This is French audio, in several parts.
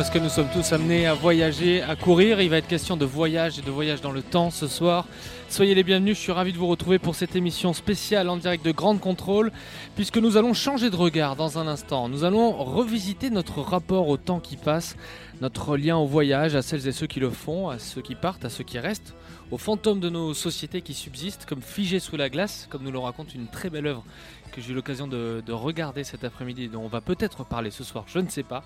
Parce que nous sommes tous amenés à voyager, à courir. Il va être question de voyage et de voyage dans le temps ce soir. Soyez les bienvenus, je suis ravi de vous retrouver pour cette émission spéciale en direct de Grande Contrôle, puisque nous allons changer de regard dans un instant. Nous allons revisiter notre rapport au temps qui passe, notre lien au voyage, à celles et ceux qui le font, à ceux qui partent, à ceux qui restent, aux fantômes de nos sociétés qui subsistent, comme figés sous la glace, comme nous le raconte une très belle œuvre que j'ai eu l'occasion de, de regarder cet après-midi, dont on va peut-être parler ce soir, je ne sais pas.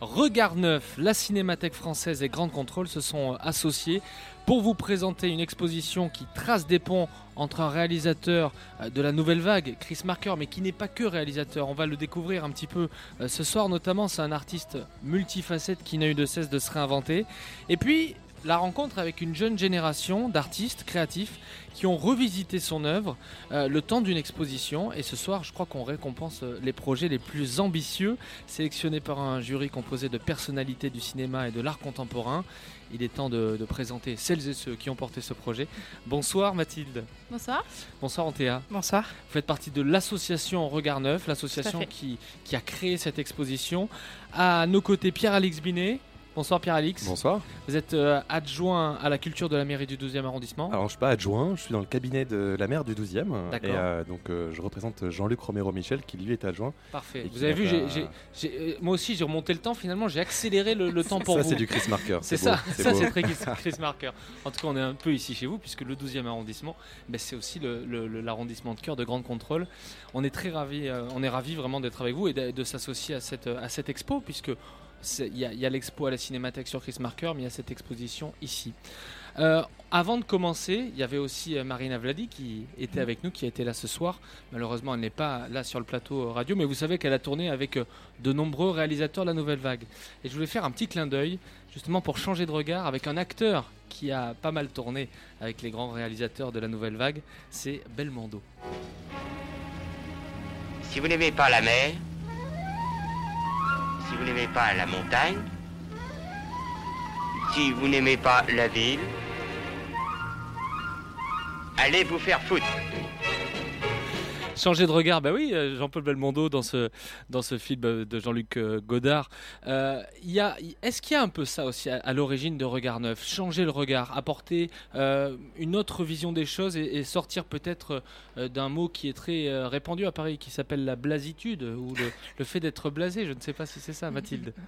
Regard Neuf, la Cinémathèque française et Grande Contrôle se sont associés pour vous présenter une exposition qui trace des ponts entre un réalisateur euh, de la nouvelle vague, Chris Marker, mais qui n'est pas que réalisateur. On va le découvrir un petit peu euh, ce soir, notamment. C'est un artiste multifacette qui n'a eu de cesse de se réinventer. Et puis, la rencontre avec une jeune génération d'artistes créatifs qui ont revisité son œuvre euh, le temps d'une exposition. Et ce soir, je crois qu'on récompense euh, les projets les plus ambitieux, sélectionnés par un jury composé de personnalités du cinéma et de l'art contemporain. Il est temps de, de présenter celles et ceux qui ont porté ce projet. Bonsoir Mathilde. Bonsoir. Bonsoir Antea. Bonsoir. Vous faites partie de l'association Regard Neuf, l'association qui, qui a créé cette exposition. À nos côtés, Pierre-Alix Binet. Bonsoir Pierre-Alix. Bonsoir. Vous êtes euh, adjoint à la culture de la mairie du 12e arrondissement. Alors, je suis pas adjoint, je suis dans le cabinet de la maire du 12e. D'accord. Et euh, donc, euh, je représente Jean-Luc Romero-Michel, qui lui est adjoint. Parfait. Vous avez vu, fait j'ai- un- j'ai- j'ai- moi aussi j'ai remonté le temps. Finalement, j'ai accéléré le, le temps pour ça, vous. c'est du Chris Marker. C'est beau, ça, ça beau. c'est très Chris Chris Marker. En tout cas, on est un peu ici chez vous, puisque le 12e arrondissement, ben, c'est aussi le- le- le- l'arrondissement de cœur de Grande Contrôle. On est très ravis, euh, on est ravis vraiment d'être avec vous et de, de s'associer à cette, à cette expo, puisque il y a, l'expo à la Cinémathèque sur Chris Marker, mais il y a cette exposition ici. Euh, avant de commencer, il y avait aussi euh, Marina Vladi qui était avec nous, qui a été là ce soir. Malheureusement, elle n'est pas là sur le plateau euh, radio, mais vous savez qu'elle a tourné avec de nombreux réalisateurs de la Nouvelle Vague. Et je voulais faire un petit clin d'œil, justement pour changer de regard, avec un acteur qui a pas mal tourné avec les grands réalisateurs de la Nouvelle Vague, c'est Belmondo. Si vous n'aimez pas la mer, si vous n'aimez pas la montagne, si vous n'aimez pas la ville, allez vous faire foutre. Changer de regard, bah oui, euh, Jean-Paul Belmondo dans ce, dans ce film euh, de Jean-Luc euh, Godard. Y a- Est-ce qu'il y a un peu ça aussi à, l'origine de Regard Neuf? Changer le regard, apporter une autre vision des choses et, sortir peut-être d'un mot qui est très euh, répandu à Paris, qui s'appelle la blasitude, ou le, fait d'être blasé. Je ne sais pas si c'est ça, Mathilde.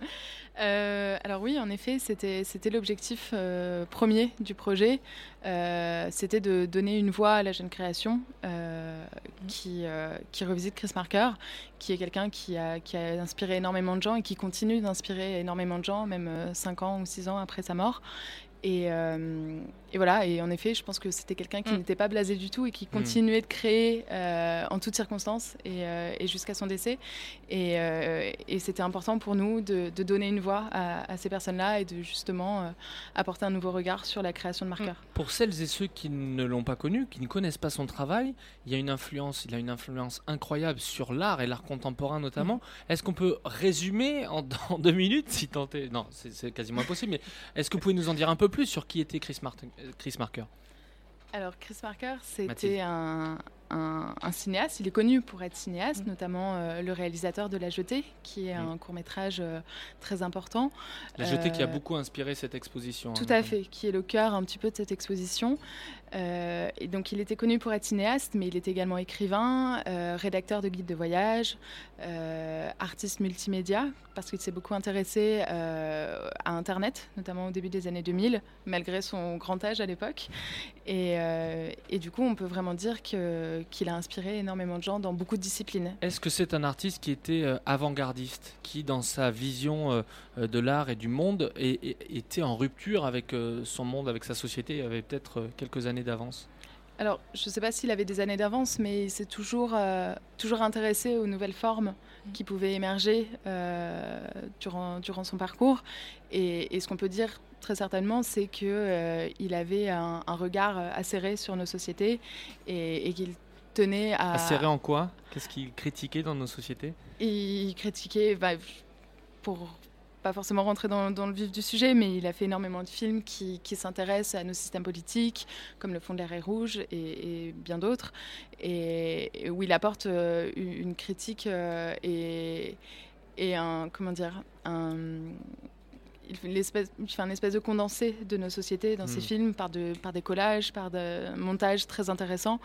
Euh, alors oui, en effet, c'était l'objectif euh, premier du projet. Euh, c'était de donner une voix à la jeune création euh, qui, euh, revisite Chris Marker, qui est quelqu'un qui a, qui a inspiré énormément de gens et qui continue d'inspirer énormément de gens, même 5 ans ou 6 ans après sa mort. Et, euh, et voilà, et en effet, je pense que c'était quelqu'un qui Mm. n'était pas blasé du tout et qui continuait de créer euh, en toutes circonstances et, euh, et jusqu'à son décès. Et, euh, et c'était important pour nous de, de donner une voix à, à ces personnes-là et de justement euh, apporter un nouveau regard sur la création de marqueurs. Pour celles et ceux qui ne l'ont pas connu, qui ne connaissent pas son travail, il y a une influence, il a une influence incroyable sur l'art et l'art contemporain notamment. Est-ce qu'on peut résumer en, en deux minutes, si tant est? Non, c'est quasiment impossible. Mais est-ce que vous pouvez nous en dire un peu plus sur qui était Chris, Martin, Chris Marker. Alors Chris Marker, c'était un, un- un cinéaste. Il est connu pour être cinéaste, notamment euh, le réalisateur de La Jetée, qui est Mm. un court métrage très important. La jetée qui a Euh, beaucoup inspiré cette exposition. hein, Tout à notamment. fait, qui est le cœur un petit peu de cette exposition. Euh, et donc il était connu pour être cinéaste, mais il était également écrivain, euh, rédacteur de guides de voyage, euh, artiste multimédia, parce qu'il s'est beaucoup intéressé euh, à Internet, notamment au début des années 2000, malgré son grand âge à l'époque. Et, euh, et du coup, on peut vraiment dire que- qu'il a inspiré énormément de gens dans beaucoup de disciplines. Est-ce que c'est un artiste qui était euh, avant-gardiste, qui dans sa vision euh, euh, de l'art et du monde était en rupture avec euh, son monde, avec sa société, avait peut-être euh, quelques années d'avance? Alors, je ne sais pas s'il avait des années d'avance, mais il s'est toujours, euh, toujours intéressé aux nouvelles formes qui pouvaient émerger euh, durant, durant son parcours. Et, et ce qu'on peut dire très certainement, c'est qu'il avait un, un regard acéré sur nos sociétés et, et qu'il tenait à... Acéré en quoi? Qu'est-ce qu'il critiquait dans nos sociétés? Il critiquait, bah, pour pas forcément rentrer dans, dans le vif du sujet, mais il a fait énormément de films qui, qui s'intéressent à nos systèmes politiques, comme Le Fond de l'air est rouge et, et bien d'autres, et, et où il apporte euh, une, critique euh, et, et un, comment dire, un, il fait, l'espèce- il fait un espèce de condensé de nos sociétés dans ses Mm. films par, de, par des collages, par des montages très intéressants.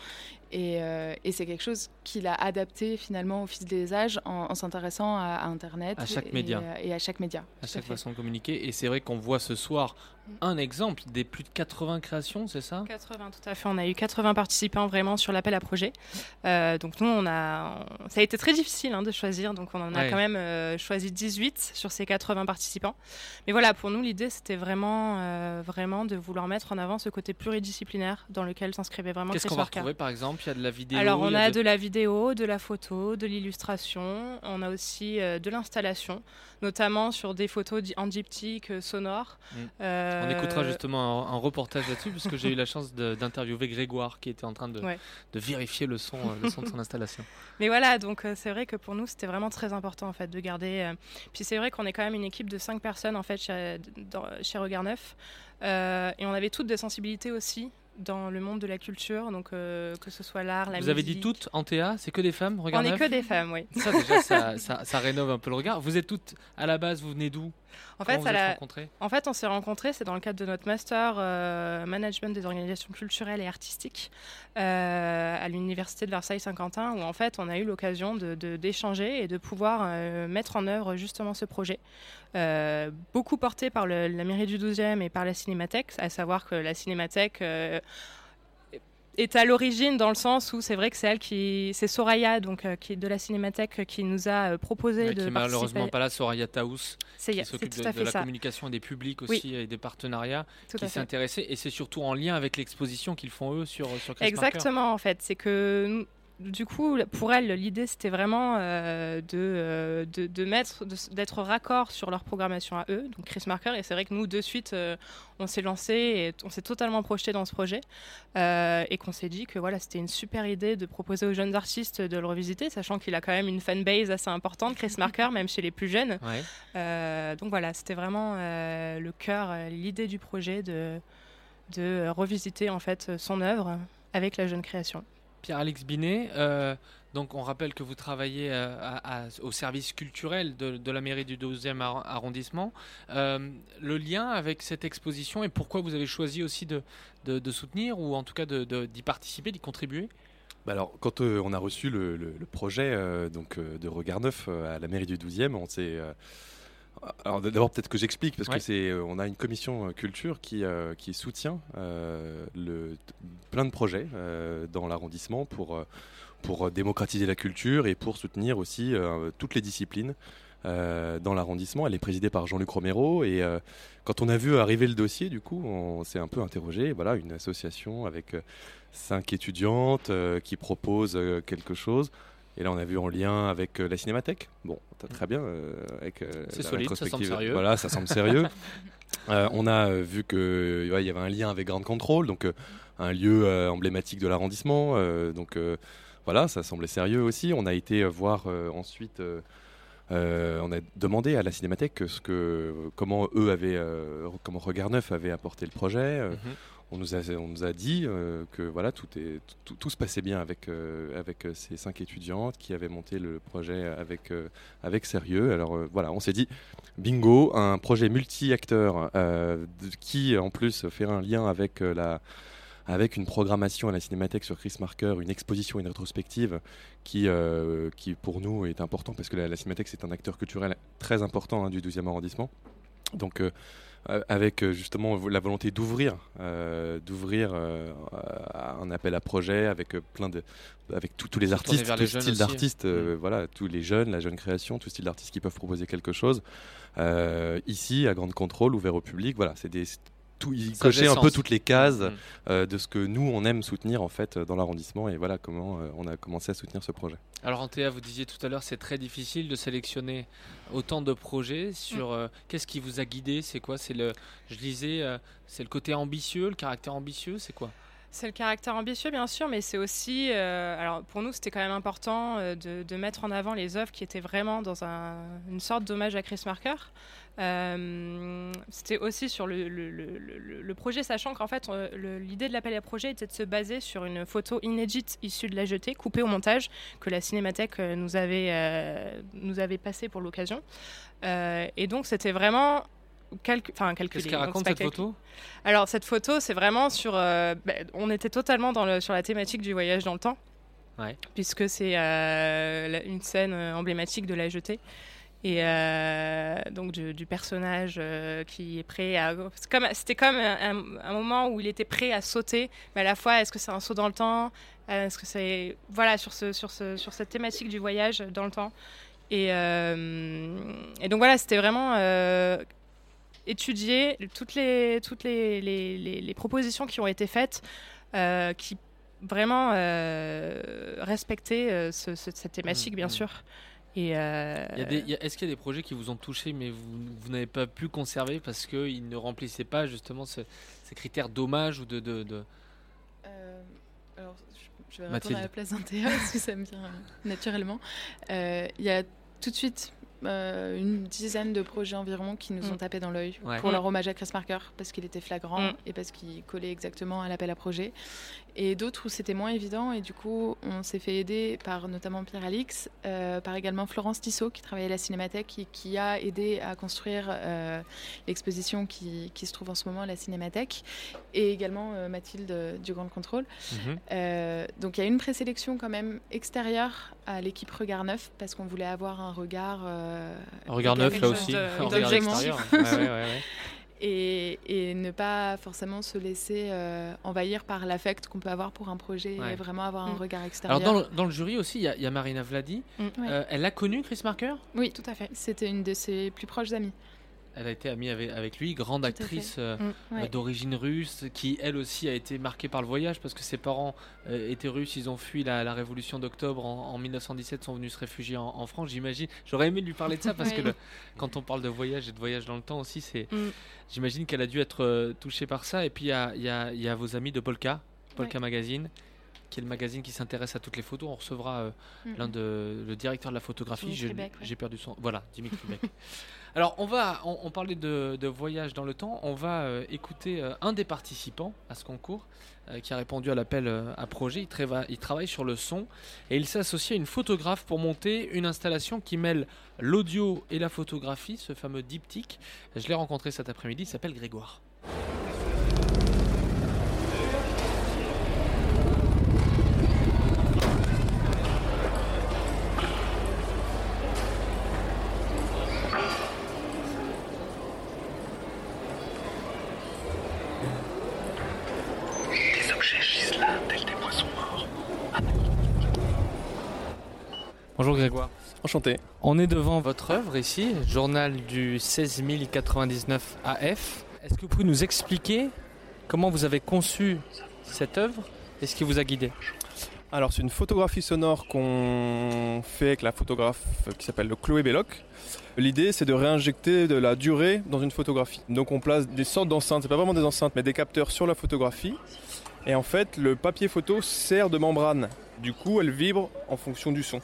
Et, euh, et c'est quelque chose qu'il a adapté finalement au fil des âges en, en s'intéressant à, à Internet À chaque et, média. euh, et à chaque média. à chaque façon de communiquer. Et c'est vrai qu'on voit ce soir un exemple des plus de 80 créations, c'est ça? 80, tout à fait. On a eu 80 participants vraiment sur l'appel à projet. Euh, donc nous, on a, on- ça a été très difficile hein, de choisir. Donc on en a Ouais. quand même euh, choisi 18 sur ces 80 participants. Mais voilà, pour nous, l'idée, c'était vraiment, euh, vraiment de vouloir mettre en avant ce côté pluridisciplinaire dans lequel s'inscrivait vraiment Qu'est-ce qu'on va retrouver par exemple? Il y a de la vidéo. Alors, on a de- de la vidéo, de la photo, de l'illustration. On a aussi euh, de l'installation, notamment sur des photos en diptyque euh, sonore. Mm. Euh, On écoutera justement un, un reportage là-dessus, puisque j'ai eu la chance d'interviewer Grégoire qui était en train de, Ouais. de vérifier le son, le son de son installation. Mais voilà, donc c'est vrai que pour nous, c'était vraiment très important en fait de garder. Puis c'est vrai qu'on est quand même une équipe de cinq personnes en fait chez, dans- chez Regard Neuf, Euh, et on avait toutes des sensibilités aussi dans le monde de la culture, donc euh, que ce soit l'art, la Vous avez dit toutes en TA, c'est que des femmes On Regarde n'est neuf que des femmes, oui. Ça déjà, ça, ça- ça rénove un peu le regard. Vous êtes toutes à la base, vous venez d'où? En fait, vous êtes la- En fait, on s'est rencontrés, c'est dans le cadre de notre master euh, management des organisations culturelles et artistiques euh, à l'université de Versailles-Saint-Quentin, où en fait, on a eu l'occasion de- de- d'échanger et de pouvoir mettre en œuvre justement ce projet, Euh, beaucoup porté par le- la mairie du 12e et par la Cinémathèque, à savoir que la Cinémathèque euh, est à l'origine dans le sens où c'est vrai que c'est elle qui, c'est Soraya donc euh, qui est de la Cinémathèque qui nous a euh, proposé Ouais, de Qui est malheureusement pas là, Soraya Taous, C'est- qui s'occupe de, de fait la ça. communication et des publics Oui. aussi et des partenariats, Tout qui s'est fait. intéressé. Et c'est surtout en lien avec l'exposition qu'ils font eux sur, sur Chris Marker. Exactement, en fait. C'est que du coup, pour elle, l'idée c'était vraiment euh, de, euh, de, de mettre, d'être raccord sur leur programmation à eux, donc Chris Marker. Et c'est vrai que nous, de suite, euh, on s'est lancé et on s'est totalement projeté dans ce projet euh, et qu'on s'est dit que voilà, c'était une super idée de proposer aux jeunes artistes de le revisiter, sachant qu'il a quand même une fanbase assez importante, Chris Marker, même chez les plus jeunes. Ouais. Donc voilà, c'était vraiment le cœur, l'idée du projet de, de revisiter en fait son œuvre avec la jeune création. Pierre-Alex Binet, euh, donc on rappelle que vous travaillez euh, au service culturel de, la mairie du 12e arr- arrondissement. Euh, le lien avec cette exposition et pourquoi vous avez choisi aussi de, soutenir ou en tout cas d'y participer, d'y contribuer? Bah alors, quand on a reçu le, projet donc, de Regard Neuf à la mairie du 12e, on s'est. Alors d'abord peut-être que j'explique parce Ouais. que c'est euh, on a une commission euh, culture qui euh, qui soutient euh, le plein de projets euh, dans l'arrondissement pour pour démocratiser la culture et pour soutenir aussi toutes les disciplines dans l'arrondissement. Elle est présidée par Jean-Luc Romero. Et quand on a vu arriver le dossier, du coup, on s'est un peu interrogé. Voilà, une association avec cinq étudiantes qui propose quelque chose. Et là, on a vu en lien avec euh, la Cinémathèque. Bon, très bien. euh, avec, euh, C'est solide, ça semble sérieux. Voilà, ça semble sérieux. On a vu que ouais, il y avait un lien avec Grand Control, donc un lieu emblématique de l'arrondissement. donc voilà, ça semblait sérieux aussi. On a été voir euh, ensuite. euh, euh, on a demandé à la Cinémathèque ce que, comment eux avaient, comment Regard Neuf avait apporté le projet. Mhm. On, nous a, dit euh, que voilà, tout, se passait bien avec, euh, euh, ces cinq étudiantes qui avaient monté le projet avec, avec sérieux. Alors voilà, on s'est dit, bingo, un projet multi-acteur qui en plus fait un lien avec la avec une programmation à la Cinémathèque sur Chris Marker, une exposition, une rétrospective qui, qui pour nous est important parce que la, la Cinémathèque c'est un acteur culturel très important hein, du 12e arrondissement. Donc avec euh, justement la volonté d'ouvrir, euh, d'ouvrir euh, un appel à projet avec plein de, avec tous les artistes, tous les les styles d'artistes, euh, voilà, tous les jeunes, la jeune création, tous styles d'artistes qui peuvent proposer quelque chose. Ici, à Grande Contrôle, ouvert au public, voilà, c'est des tout, il Ça cochait un peu toutes les cases Mhm. euh, de ce que nous on aime soutenir en fait euh, dans l'arrondissement et voilà comment euh, on a commencé à soutenir ce projet. Alors Antea, vous disiez tout à l'heure, c'est très difficile de sélectionner autant de projets. Sur Mm. euh, qu'est-ce qui vous a guidé? C'est quoi? C'est le, je lisais, euh, c'est le côté ambitieux, le caractère ambitieux. C'est quoi? C'est le caractère ambitieux, bien sûr, mais c'est aussi. euh, alors, pour nous, c'était quand même important euh, de, mettre en avant les œuvres qui étaient vraiment dans un- une sorte d'hommage à Chris Marker. Euh, c'était aussi sur le, le- projet, sachant qu'en fait, l'idée de l'appel à projet était de se baser sur une photo inédite issue de la jetée, coupée au montage, que la Cinémathèque nous avait, nous avait passé pour l'occasion. Et donc, c'était vraiment. Calcu enfin, calculé. Qu'est-ce qu'elle raconte cette calculé. photo? Alors cette photo, c'est vraiment sur. euh, ben, on était totalement dans le, sur la thématique du voyage dans le temps, Ouais. puisque c'est euh, une scène euh, emblématique de la jetée. Et euh, donc du, du personnage qui est prêt à. comme- C'était comme, un, moment où il était prêt à sauter, mais à la fois, est-ce que c'est un saut dans le temps? Est-ce que c'est. Voilà, sur, ce, sur, ce, sur cette thématique du voyage dans le temps? Et, euh, et donc voilà, c'était vraiment euh, étudier toutes les, toutes les, les, les- les propositions qui ont été faites, euh, qui vraiment euh, respectaient euh, ce- ce- cette thématique, Mm, bien mm. sûr. Et euh, Est-ce qu'il y a des projets qui vous ont touché mais vous, vous n'avez pas pu conserver parce qu'ils ne remplissaient pas justement ce- ces critères d'hommage ou de, de, de- Euh, alors, je, je vais répondre Mathilde. à la place d'un parce que ça me vient naturellement. Euh, Il y a tout de suite euh, une dizaine de projets environ qui nous Mm. ont tapé dans l'œil Ouais. pour Mm. leur hommage à Chris Marker parce qu'il était flagrant Mm. et parce qu'il collait exactement à l'appel à projet. Et d'autres où c'était moins évident et du coup on s'est fait aider par notamment Pierre Alix, euh, par également Florence Tissot qui travaillait à la Cinémathèque et qui a aidé à construire euh, l'exposition qui, qui se trouve en ce moment à la Cinémathèque et également euh, Mathilde du Grand Contrôle. Mhm. Donc il y a une présélection quand même extérieure à l'équipe Regard Neuf parce qu'on voulait avoir un regard. Un regard neuf là aussi, de- un regard extérieur. Ouais, ouais, ouais. Et, et ne pas forcément se laisser euh, envahir par l'affect qu'on peut avoir pour un projet Ouais. et vraiment avoir un Mm. regard extérieur. Alors dans le, dans le jury aussi, il y, a- il y a Marina Vladi. Mm. Ouais. Euh, elle a connu Chris Marker? Oui, tout à fait. C'était une de ses plus proches amies. Elle a été amie avec, avec lui, grande actrice euh, Mm. Ouais. d'origine russe, qui elle aussi a été marquée par le voyage parce que ses parents euh, étaient russes, ils ont fui la, la révolution d'octobre en, en 1917, sont venus se réfugier en, en France. J'imagine, j'aurais aimé lui parler de ça parce que le- quand on parle de voyage et de voyage dans le temps aussi, c'est, Mm. j'imagine qu'elle a dû être euh, touchée par ça. Et puis il y a, il y a- il y a vos amis de Polka, Polka Magazine, qui est le magazine qui s'intéresse à toutes les photos. On recevra euh, Mhm. l'un de le directeur de la photographie. Ouais. j'ai perdu son. Voilà, Dimitri Beck. Alors on va, on, parlait de, voyage dans le temps. On va euh, écouter euh, un des participants à ce concours euh, qui a répondu à l'appel à projet. Il, il travaille sur le son et il s'est associé à une photographe pour monter une installation qui mêle l'audio et la photographie, ce fameux diptyque. Je l'ai rencontré cet après-midi. Il s'appelle Grégoire. Enchanté. On est devant votre œuvre ici, journal du 16099 AF. Est-ce que vous pouvez nous expliquer comment vous avez conçu cette œuvre et ce qui vous a guidé? Alors c'est une photographie sonore qu'on fait avec la photographe qui s'appelle Chloé Belloc. L'idée c'est de réinjecter de la durée dans une photographie. Donc on place des sortes d'enceintes, c'est pas vraiment des enceintes mais des capteurs sur la photographie. Et en fait le papier photo sert de membrane. Du coup elle vibre en fonction du son.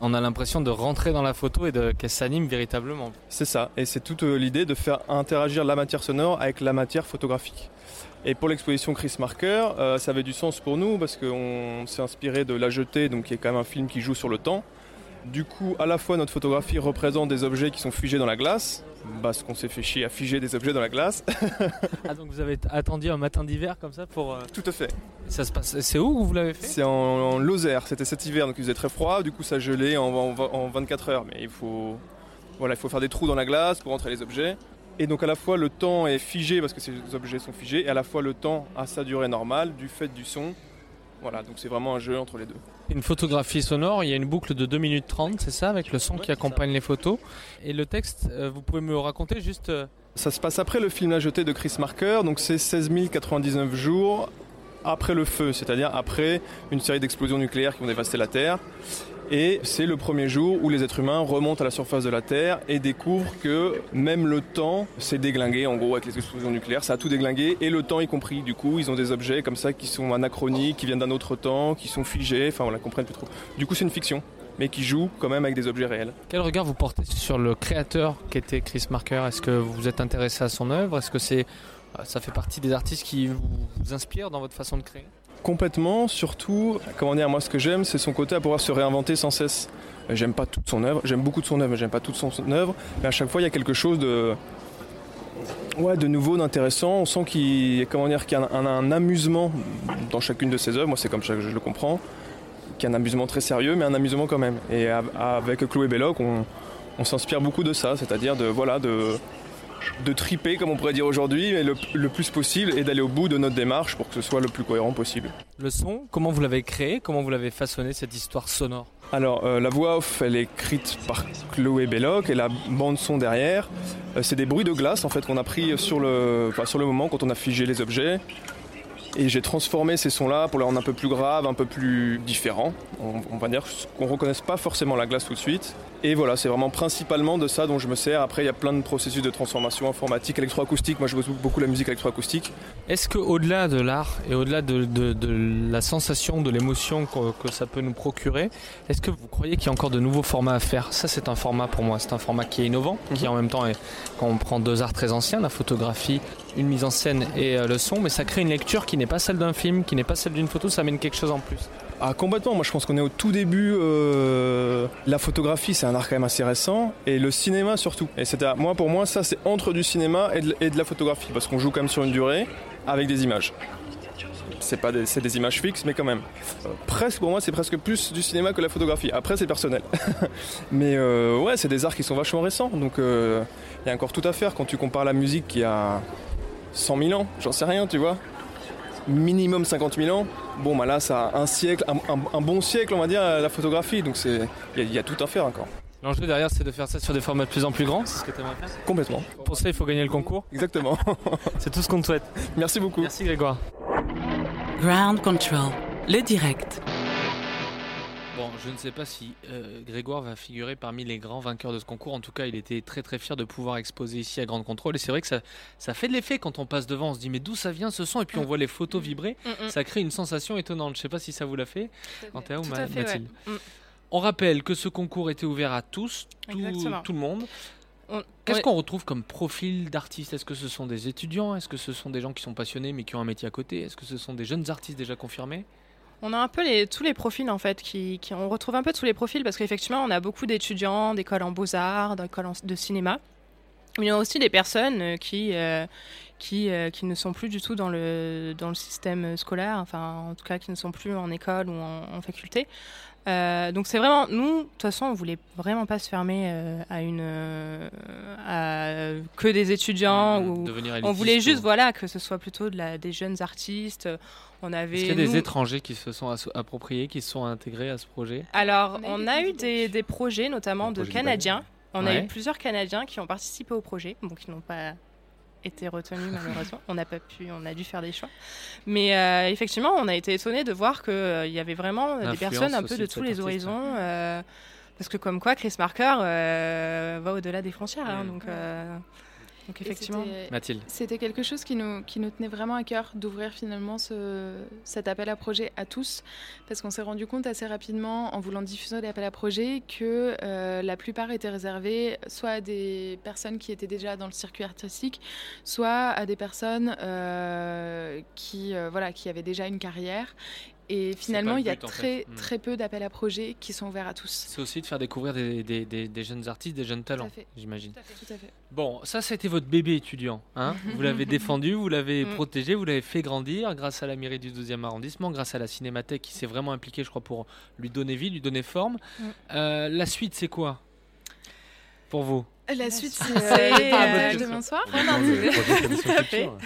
On a l'impression de rentrer dans la photo et qu'elle s'anime véritablement. C'est ça, et c'est toute euh, l'idée de faire interagir la matière sonore avec la matière photographique. Et pour l'exposition Chris Marker, euh, ça avait du sens pour nous parce qu'on s'est inspiré de La Jetée, donc qui est quand même un film qui joue sur le temps. Du coup, à la fois notre photographie représente des objets qui sont figés dans la glace, parce qu'on s'est fait chier à figer des objets dans la glace. ah donc vous avez attendu un matin d'hiver comme ça pour... Euh... Tout à fait. Ça se passe... C'est où vous l'avez fait? C'est en, en Lozère, c'était cet hiver, donc il faisait très froid, du coup ça gelait en, en, en 24 heures, mais il faut... Voilà, il faut faire des trous dans la glace pour entrer les objets. Et donc à la fois le temps est figé parce que ces objets sont figés, et à la fois le temps a sa durée normale du fait du son. Voilà, donc c'est vraiment un jeu entre les deux. Une photographie sonore, il y a une boucle de 2 minutes 30, c'est ça, avec le son qui accompagne les photos. Et le texte, euh, vous pouvez me raconter juste... euh, Ça se passe après le film La Jetée de Chris Marker, donc c'est 16 099 jours après le feu, c'est-à-dire après une série d'explosions nucléaires qui ont dévasté la Terre. Et c'est le premier jour où les êtres humains remontent à la surface de la Terre et découvrent que même le temps s'est déglingué, en gros, avec les explosions nucléaires, ça a tout déglingué, et le temps y compris. Du coup, ils ont des objets comme ça qui sont anachroniques, qui viennent d'un autre temps, qui sont figés, enfin, on la comprenne plus trop. Du coup, c'est une fiction, mais qui joue quand même avec des objets réels. Quel regard vous portez sur le créateur qu'était Chris Marker? Est-ce que vous êtes intéressé à son œuvre? Est-ce que c'est, euh, ça fait partie des artistes qui vous inspirent dans votre façon de créer? Complètement, surtout, comment dire, moi ce que j'aime, c'est son côté à pouvoir se réinventer sans cesse. J'aime pas toute son œuvre, j'aime beaucoup de son œuvre, mais j'aime pas toute son œuvre, mais à chaque fois il y a quelque chose de, ouais, de nouveau, d'intéressant. On sent qu'il, comment dire, qu'il y a un, amusement dans chacune de ses œuvres. Moi, c'est comme ça que je le comprends, qu'il y a un amusement très sérieux, mais un amusement quand même. Et av- avec Chloé Belloc, on, on s'inspire beaucoup de ça, c'est-à-dire de, voilà, de, de triper, comme on pourrait dire aujourd'hui, mais le, le plus possible, et d'aller au bout de notre démarche pour que ce soit le plus cohérent possible. Le son, comment vous l'avez créé Comment vous l'avez façonné cette histoire sonore Alors, euh, la voix off, elle est écrite par Chloé Belloc et la bande son derrière, euh, c'est des bruits de glace en fait qu'on a pris sur le, enfin, sur le moment quand on a figé les objets. Et j'ai transformé ces sons-là pour les rendre un peu plus graves, un peu plus différents. On, on va dire qu'on ne reconnaisse pas forcément la glace tout de suite. Et voilà, c'est vraiment principalement de ça dont je me sers. Après, il y a plein de processus de transformation informatique, électroacoustique. Moi, je bosse beaucoup la musique électroacoustique. Est-ce qu'au-delà de l'art et au-delà de, de- de la sensation, de l'émotion que, que ça peut nous procurer, est-ce que vous croyez qu'il y a encore de nouveaux formats à faire? Ça, c'est un format pour moi, c'est un format qui est innovant, qui en même temps est, quand on prend deux arts très anciens, la photographie, une mise en scène et euh, le son, mais ça crée une lecture qui n'est pas celle d'un film, qui n'est pas celle d'une photo, ça amène quelque chose en plus. Ah complètement, moi je pense qu'on est au tout début, euh, la photographie c'est un art quand même assez récent, et le cinéma surtout. Et c'est moi pour moi ça c'est entre du cinéma et de, la photographie, parce qu'on joue quand même sur une durée avec des images. C'est pas des, des images fixes, mais quand même. Presque pour moi c'est presque plus du cinéma que la photographie. Après c'est personnel. mais euh, ouais c'est des arts qui sont vachement récents, donc euh, il y a encore tout à faire quand tu compares la musique qui a 100 000 ans, j'en sais rien tu vois minimum 50 000 ans. Bon, bah là, ça a un siècle, un, un- un bon siècle, on va dire, la photographie. Donc, c'est, il y, y a tout à faire encore. L'enjeu derrière, c'est de faire ça sur des formats de plus en plus grands, c'est ce que tu aimerais faire Complètement. Pour ça, il faut gagner le concours. Exactement. c'est tout ce qu'on te souhaite. Merci beaucoup. Merci Grégoire. Ground Control, le direct. Je ne sais pas si euh, Grégoire va figurer parmi les grands vainqueurs de ce concours. En tout cas, il était très très fier de pouvoir exposer ici à Grande Contrôle. Et c'est vrai que ça, ça fait de l'effet quand on passe devant. On se dit, mais d'où ça vient ce son? Et puis on voit les photos vibrer. Mm, mm. Ça crée une sensation étonnante. Je ne sais pas si ça vous l'a fait, Quentin ou Ma- ouais. Mathilde. Mm. On rappelle que ce concours était ouvert à tous, tout, tout le monde. On- Qu'est-ce qu'on retrouve comme profil d'artistes? Est-ce que ce sont des étudiants? Est-ce que ce sont des gens qui sont passionnés mais qui ont un métier à côté? Est-ce que ce sont des jeunes artistes déjà confirmés? On a un peu les, tous les profils en fait, qui, qui- on retrouve un peu tous les profils parce qu'effectivement on a beaucoup d'étudiants d'écoles en beaux-arts, d'écoles de cinéma. Mais il y a aussi des personnes euh, qui, euh, qui, euh, qui ne sont plus du tout dans le, dans le système scolaire, enfin en tout cas qui ne sont plus en école ou en, en faculté. Euh, donc c'est vraiment, nous, de toute façon, on voulait vraiment pas se fermer euh, à une, euh, à que des étudiants. ou on voulait juste, voilà, que ce soit plutôt de la, des jeunes artistes. On avait. Est-ce qu'il y a des étrangers qui se sont appropriés, qui se sont intégrés à ce projet? Alors, on a eu des, des projets, notamment de Canadiens. On a eu plusieurs Canadiens qui ont participé au projet, bon, qui n'ont pas été retenus malheureusement. on n'a pas pu, on a dû faire des choix. Mais euh, effectivement, on a été étonnés de voir qu'il y avait vraiment euh, des personnes un peu de de tous les artiste, horizons. euh, parce que comme quoi, Chris Marker euh, va au-delà des frontières. hein, donc, euh, donc effectivement. c'était- Mathilde. C'était quelque chose qui nous, qui nous tenait vraiment à cœur d'ouvrir finalement ce, cet appel à projet à tous, parce qu'on s'est rendu compte assez rapidement en voulant diffuser l'appel à projet que euh, la plupart étaient réservés soit à des personnes qui étaient déjà dans le circuit artistique, soit à des personnes euh, qui, euh, voilà, qui avaient déjà une carrière. Et finalement, le il y a très, fait. Mm. très peu d'appels à projets qui sont ouverts à tous. C'est aussi de faire découvrir des, des- des- des jeunes artistes, des jeunes talents, j'imagine. Tout à fait. Bon, ça, c'était votre bébé étudiant. Hein vous l'avez défendu, vous l'avez Mm. protégé, vous l'avez fait grandir grâce à la mairie du 12e arrondissement, grâce à la Cinémathèque qui s'est vraiment impliquée, je crois, pour lui donner vie, lui donner forme. Mm. Euh, la suite, c'est quoi pour vous? La suite, c'est euh, euh, demain soir.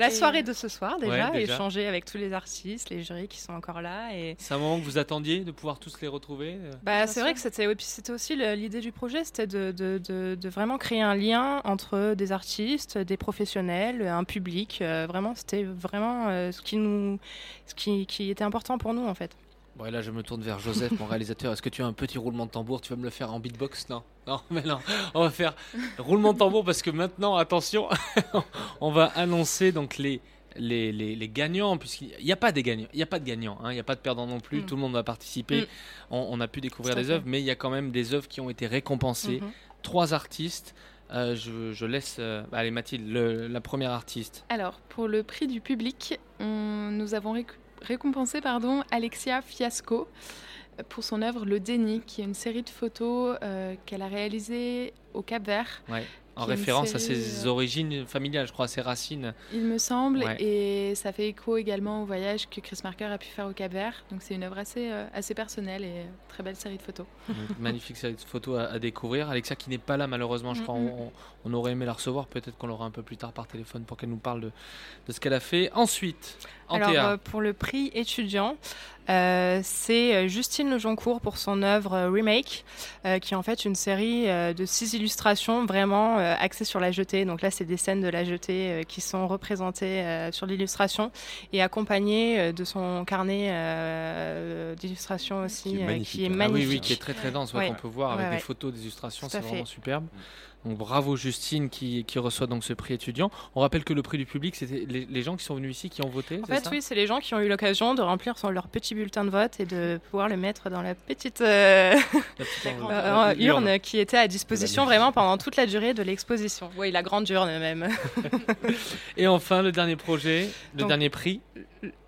La Et- soirée de ce soir déjà, Ouais, déjà. échanger avec tous les artistes, les jurys qui sont encore là et C'est un moment que vous attendiez de pouvoir tous les retrouver euh Bah, c'est vrai que c'était et puis c'était aussi l'idée du projet, c'était de, de- de- de vraiment créer un lien entre des artistes, des professionnels, un public. euh, vraiment, c'était vraiment euh, ce qui nous, ce qui, qui était important pour nous en fait. Bon, et là, je me tourne vers Joseph, mon réalisateur. Est-ce que tu as un petit roulement de tambour? Tu vas me le faire en beatbox? Non, non, mais non. On va faire roulement de tambour parce que maintenant, attention, on va annoncer donc les. Les, les, les gagnants, puisqu'il n'y a pas des gagnants, il n'y a pas de gagnants, hein, il n'y a pas de perdants non plus, Mm. tout le monde va participer, Mm. on, on a pu découvrir des œuvres, mais il y a quand même des œuvres qui ont été récompensées. Mm-hmm. Mhm. Trois artistes, Euh, je, je laisse, euh, allez Mathilde, le- la première artiste. Alors, pour le prix du public, on- nous avons réc- récompensé pardon, Alexia Fiasco euh, pour son œuvre Le Déni, qui est une série de photos euh, qu'elle a réalisées au Cap Vert. En référence à ses euh, origines familiales, je crois, à ses racines. Il me semble, Ouais. et ça fait écho également au voyage que Chris Marker a pu faire au Cap Vert. Donc c'est une œuvre assez, euh, assez personnelle et euh, très belle série de photos. Magnifique série de photos à, à découvrir. Alexia qui n'est pas là malheureusement, je crois. On, on aurait aimé la recevoir. Peut-être qu'on l'aura un peu plus tard par téléphone pour qu'elle nous parle de, de ce qu'elle a fait. Ensuite, en Alors, euh, pour le prix étudiant, euh, c'est euh, Justine Lejoncourt pour son œuvre euh, Remake, euh, qui est en fait une série de six illustrations vraiment axées sur la jetée. Donc là, c'est des scènes de la jetée qui sont représentées sur l'illustration et accompagnées de son carnet d'illustration aussi, Qui est magnifique, qui est. Ah oui, oui, qui est très très dense, ouais, Ouais. qu'on peut voir avec des photos, des illustrations, Tout c'est vraiment superbe. Donc bravo Justine qui, qui reçoit donc ce prix étudiant. On rappelle que le prix du public, c'était les, les gens qui sont venus ici qui ont voté. En fait, ça oui, c'est les gens qui ont eu l'occasion de remplir son- leur petit bulletin de vote et de pouvoir le mettre dans la petite, euh, La petite euh, urne. urne. qui était à disposition vraiment pendant toute la durée de l'exposition. Oui, la grande urne même. Et enfin, le dernier projet, le Donc, dernier prix.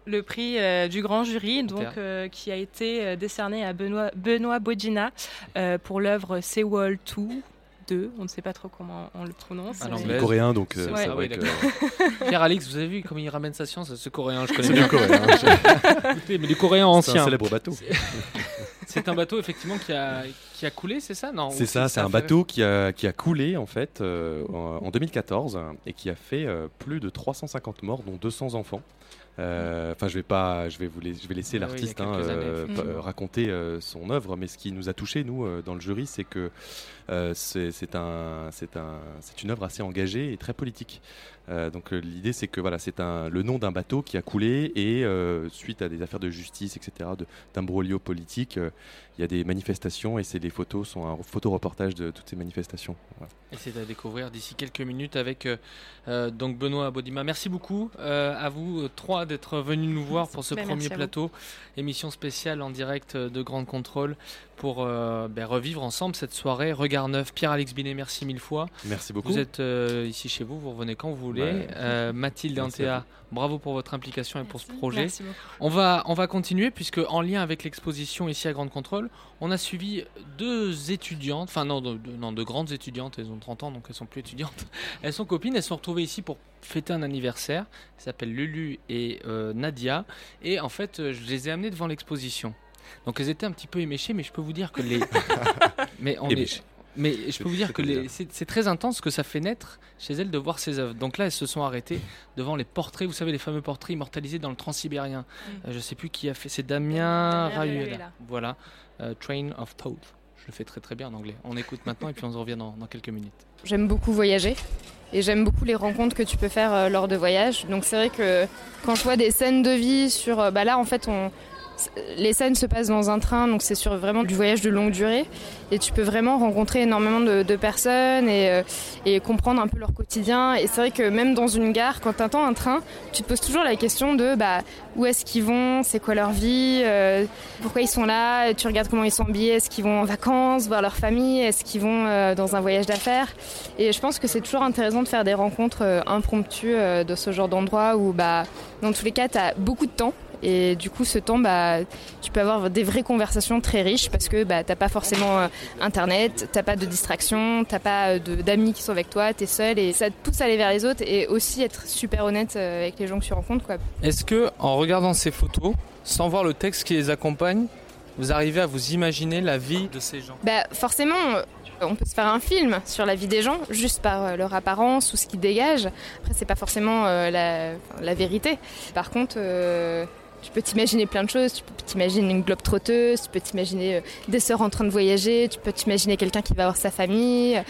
Le prix euh, du grand jury, donc, euh, qui a été euh, décerné à Benoît, Benoît Bodina euh, pour l'œuvre Seawall 2. 2, on ne sait pas trop comment on le prononce. À mais- coréen, donc, euh, c'est ah vrai oui, que- d'accord. Pierre-Alix, vous avez vu comment il ramène sa science Ce coréen, je connais C'est bien. du coréen, Écoutez, mais du coréen C'est un ancien. célèbre bateau. C'est- C'est un bateau, effectivement, qui a, qui a coulé, c'est ça Non? C'est ça, c'est un fait- bateau qui a, qui a coulé en fait euh, en, en 2014 et qui a fait euh, plus de 350 morts, dont 200 enfants. Euh, Enfin, je vais pas, je vais vous lais- je vais laisser oui, l'artiste hein, euh, euh, raconter euh, son œuvre, mais ce qui nous a touché nous dans le jury, c'est que c'est c'est un, c'est un, c'est une œuvre assez engagée et très politique. Euh, donc euh, l'idée c'est que voilà, c'est un le nom d'un bateau qui a coulé et euh, suite à des affaires de justice, etc., d'imbroglio politique, euh, il y a des manifestations et c'est des photos sont un photoreportage de toutes ces manifestations. Voilà. Et c'est à découvrir d'ici quelques minutes avec donc Benoît Bodima. Merci beaucoup euh, à vous trois d'être venus nous voir pour ce Ben, premier plateau, émission spéciale en direct de Grande Contrôle pour euh, ben, revivre ensemble cette soirée. Regard neuf, Pierre-Alex Binet, merci mille fois. Merci beaucoup. Vous êtes euh, ici chez vous, vous revenez quand vous voulez. Ouais. Euh, Mathilde et Merci Antea, bravo pour votre implication et pour ce projet. On va, on va continuer puisque en lien avec l'exposition ici à Grande Contrôle, on a suivi deux étudiantes, enfin non de, non, de grandes étudiantes, elles ont 30 ans donc elles sont plus étudiantes. Elles sont copines, elles sont retrouvées ici pour fêter un anniversaire. Elles s'appellent Lulu et euh, Nadia. Et en fait, euh, je les ai amenées devant l'exposition. Donc elles étaient un petit peu éméchées, mais je peux vous dire que les. mais on Éméchées. est. Mais je peux vous dire que les- c'est très intense ce que ça fait naître chez elles de voir ces œuvres. Donc là, elles se sont arrêtées devant les portraits, vous savez, les fameux portraits immortalisés dans le Transsibérien. Euh, je sais plus qui a fait, c'est Damien Damien. Voilà, euh, Train of Thought. Je le fais très très bien en anglais. On écoute maintenant et puis on se revient dans, dans quelques minutes. J'aime beaucoup voyager et j'aime beaucoup les rencontres que tu peux faire euh, lors de voyages. Donc c'est vrai que quand je vois des scènes de vie sur... euh, Bah là en fait on... Les scènes se passent dans un train, donc c'est sur vraiment du voyage de longue durée. Et tu peux vraiment rencontrer énormément de, personnes et, euh, et comprendre un peu leur quotidien. Et c'est vrai que même dans une gare, quand tu attends un train, tu te poses toujours la question de bah, où est-ce qu'ils vont, c'est quoi leur vie, euh, pourquoi ils sont là, tu regardes comment ils sont habillés, est-ce qu'ils vont en vacances, voir leur famille, est-ce qu'ils vont euh, dans un voyage d'affaires. Et je pense que c'est toujours intéressant de faire des rencontres impromptues de ce genre d'endroit où bah, dans tous les cas, tu as beaucoup de temps. Et du coup, ce temps, bah, tu peux avoir des vraies conversations très riches parce que bah, t'as pas forcément euh, Internet, t'as pas de distraction, t'as pas euh, d'amis qui sont avec toi, t'es seul et ça te pousse à aller vers les autres et aussi être super honnête euh, avec les gens que tu rencontres. Quoi. Est-ce que, en regardant ces photos, sans voir le texte qui les accompagne, vous arrivez à vous imaginer la vie de ces gens? Bah, forcément, euh, on peut se faire un film sur la vie des gens juste par leur apparence ou ce qu'ils dégagent. Après, c'est pas forcément euh, la, vérité. Par contre, euh, tu peux t'imaginer plein de choses. Tu peux t'imaginer une globe trotteuse, tu peux t'imaginer euh, des sœurs en train de voyager, tu peux t'imaginer quelqu'un qui va avoir sa famille.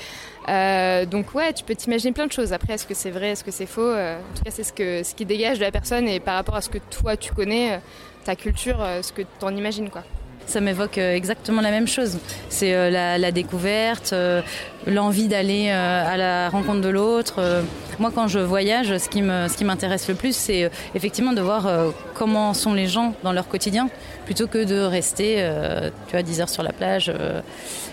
Euh, donc ouais, tu peux t'imaginer plein de choses. Après, est-ce que c'est vrai, est-ce que c'est faux? Euh, En tout cas, c'est ce, que, ce qui dégage de la personne et par rapport à ce que toi tu connais, ta culture, ce que tu en imagines quoi. Ça m'évoque euh, exactement la même chose. C'est euh, la, découverte, euh, l'envie d'aller à la rencontre de l'autre. Moi, quand je voyage, ce qui me, ce qui m'intéresse le plus, c'est effectivement de voir comment sont les gens dans leur quotidien, plutôt que de rester, tu vois, 10 heures sur la plage.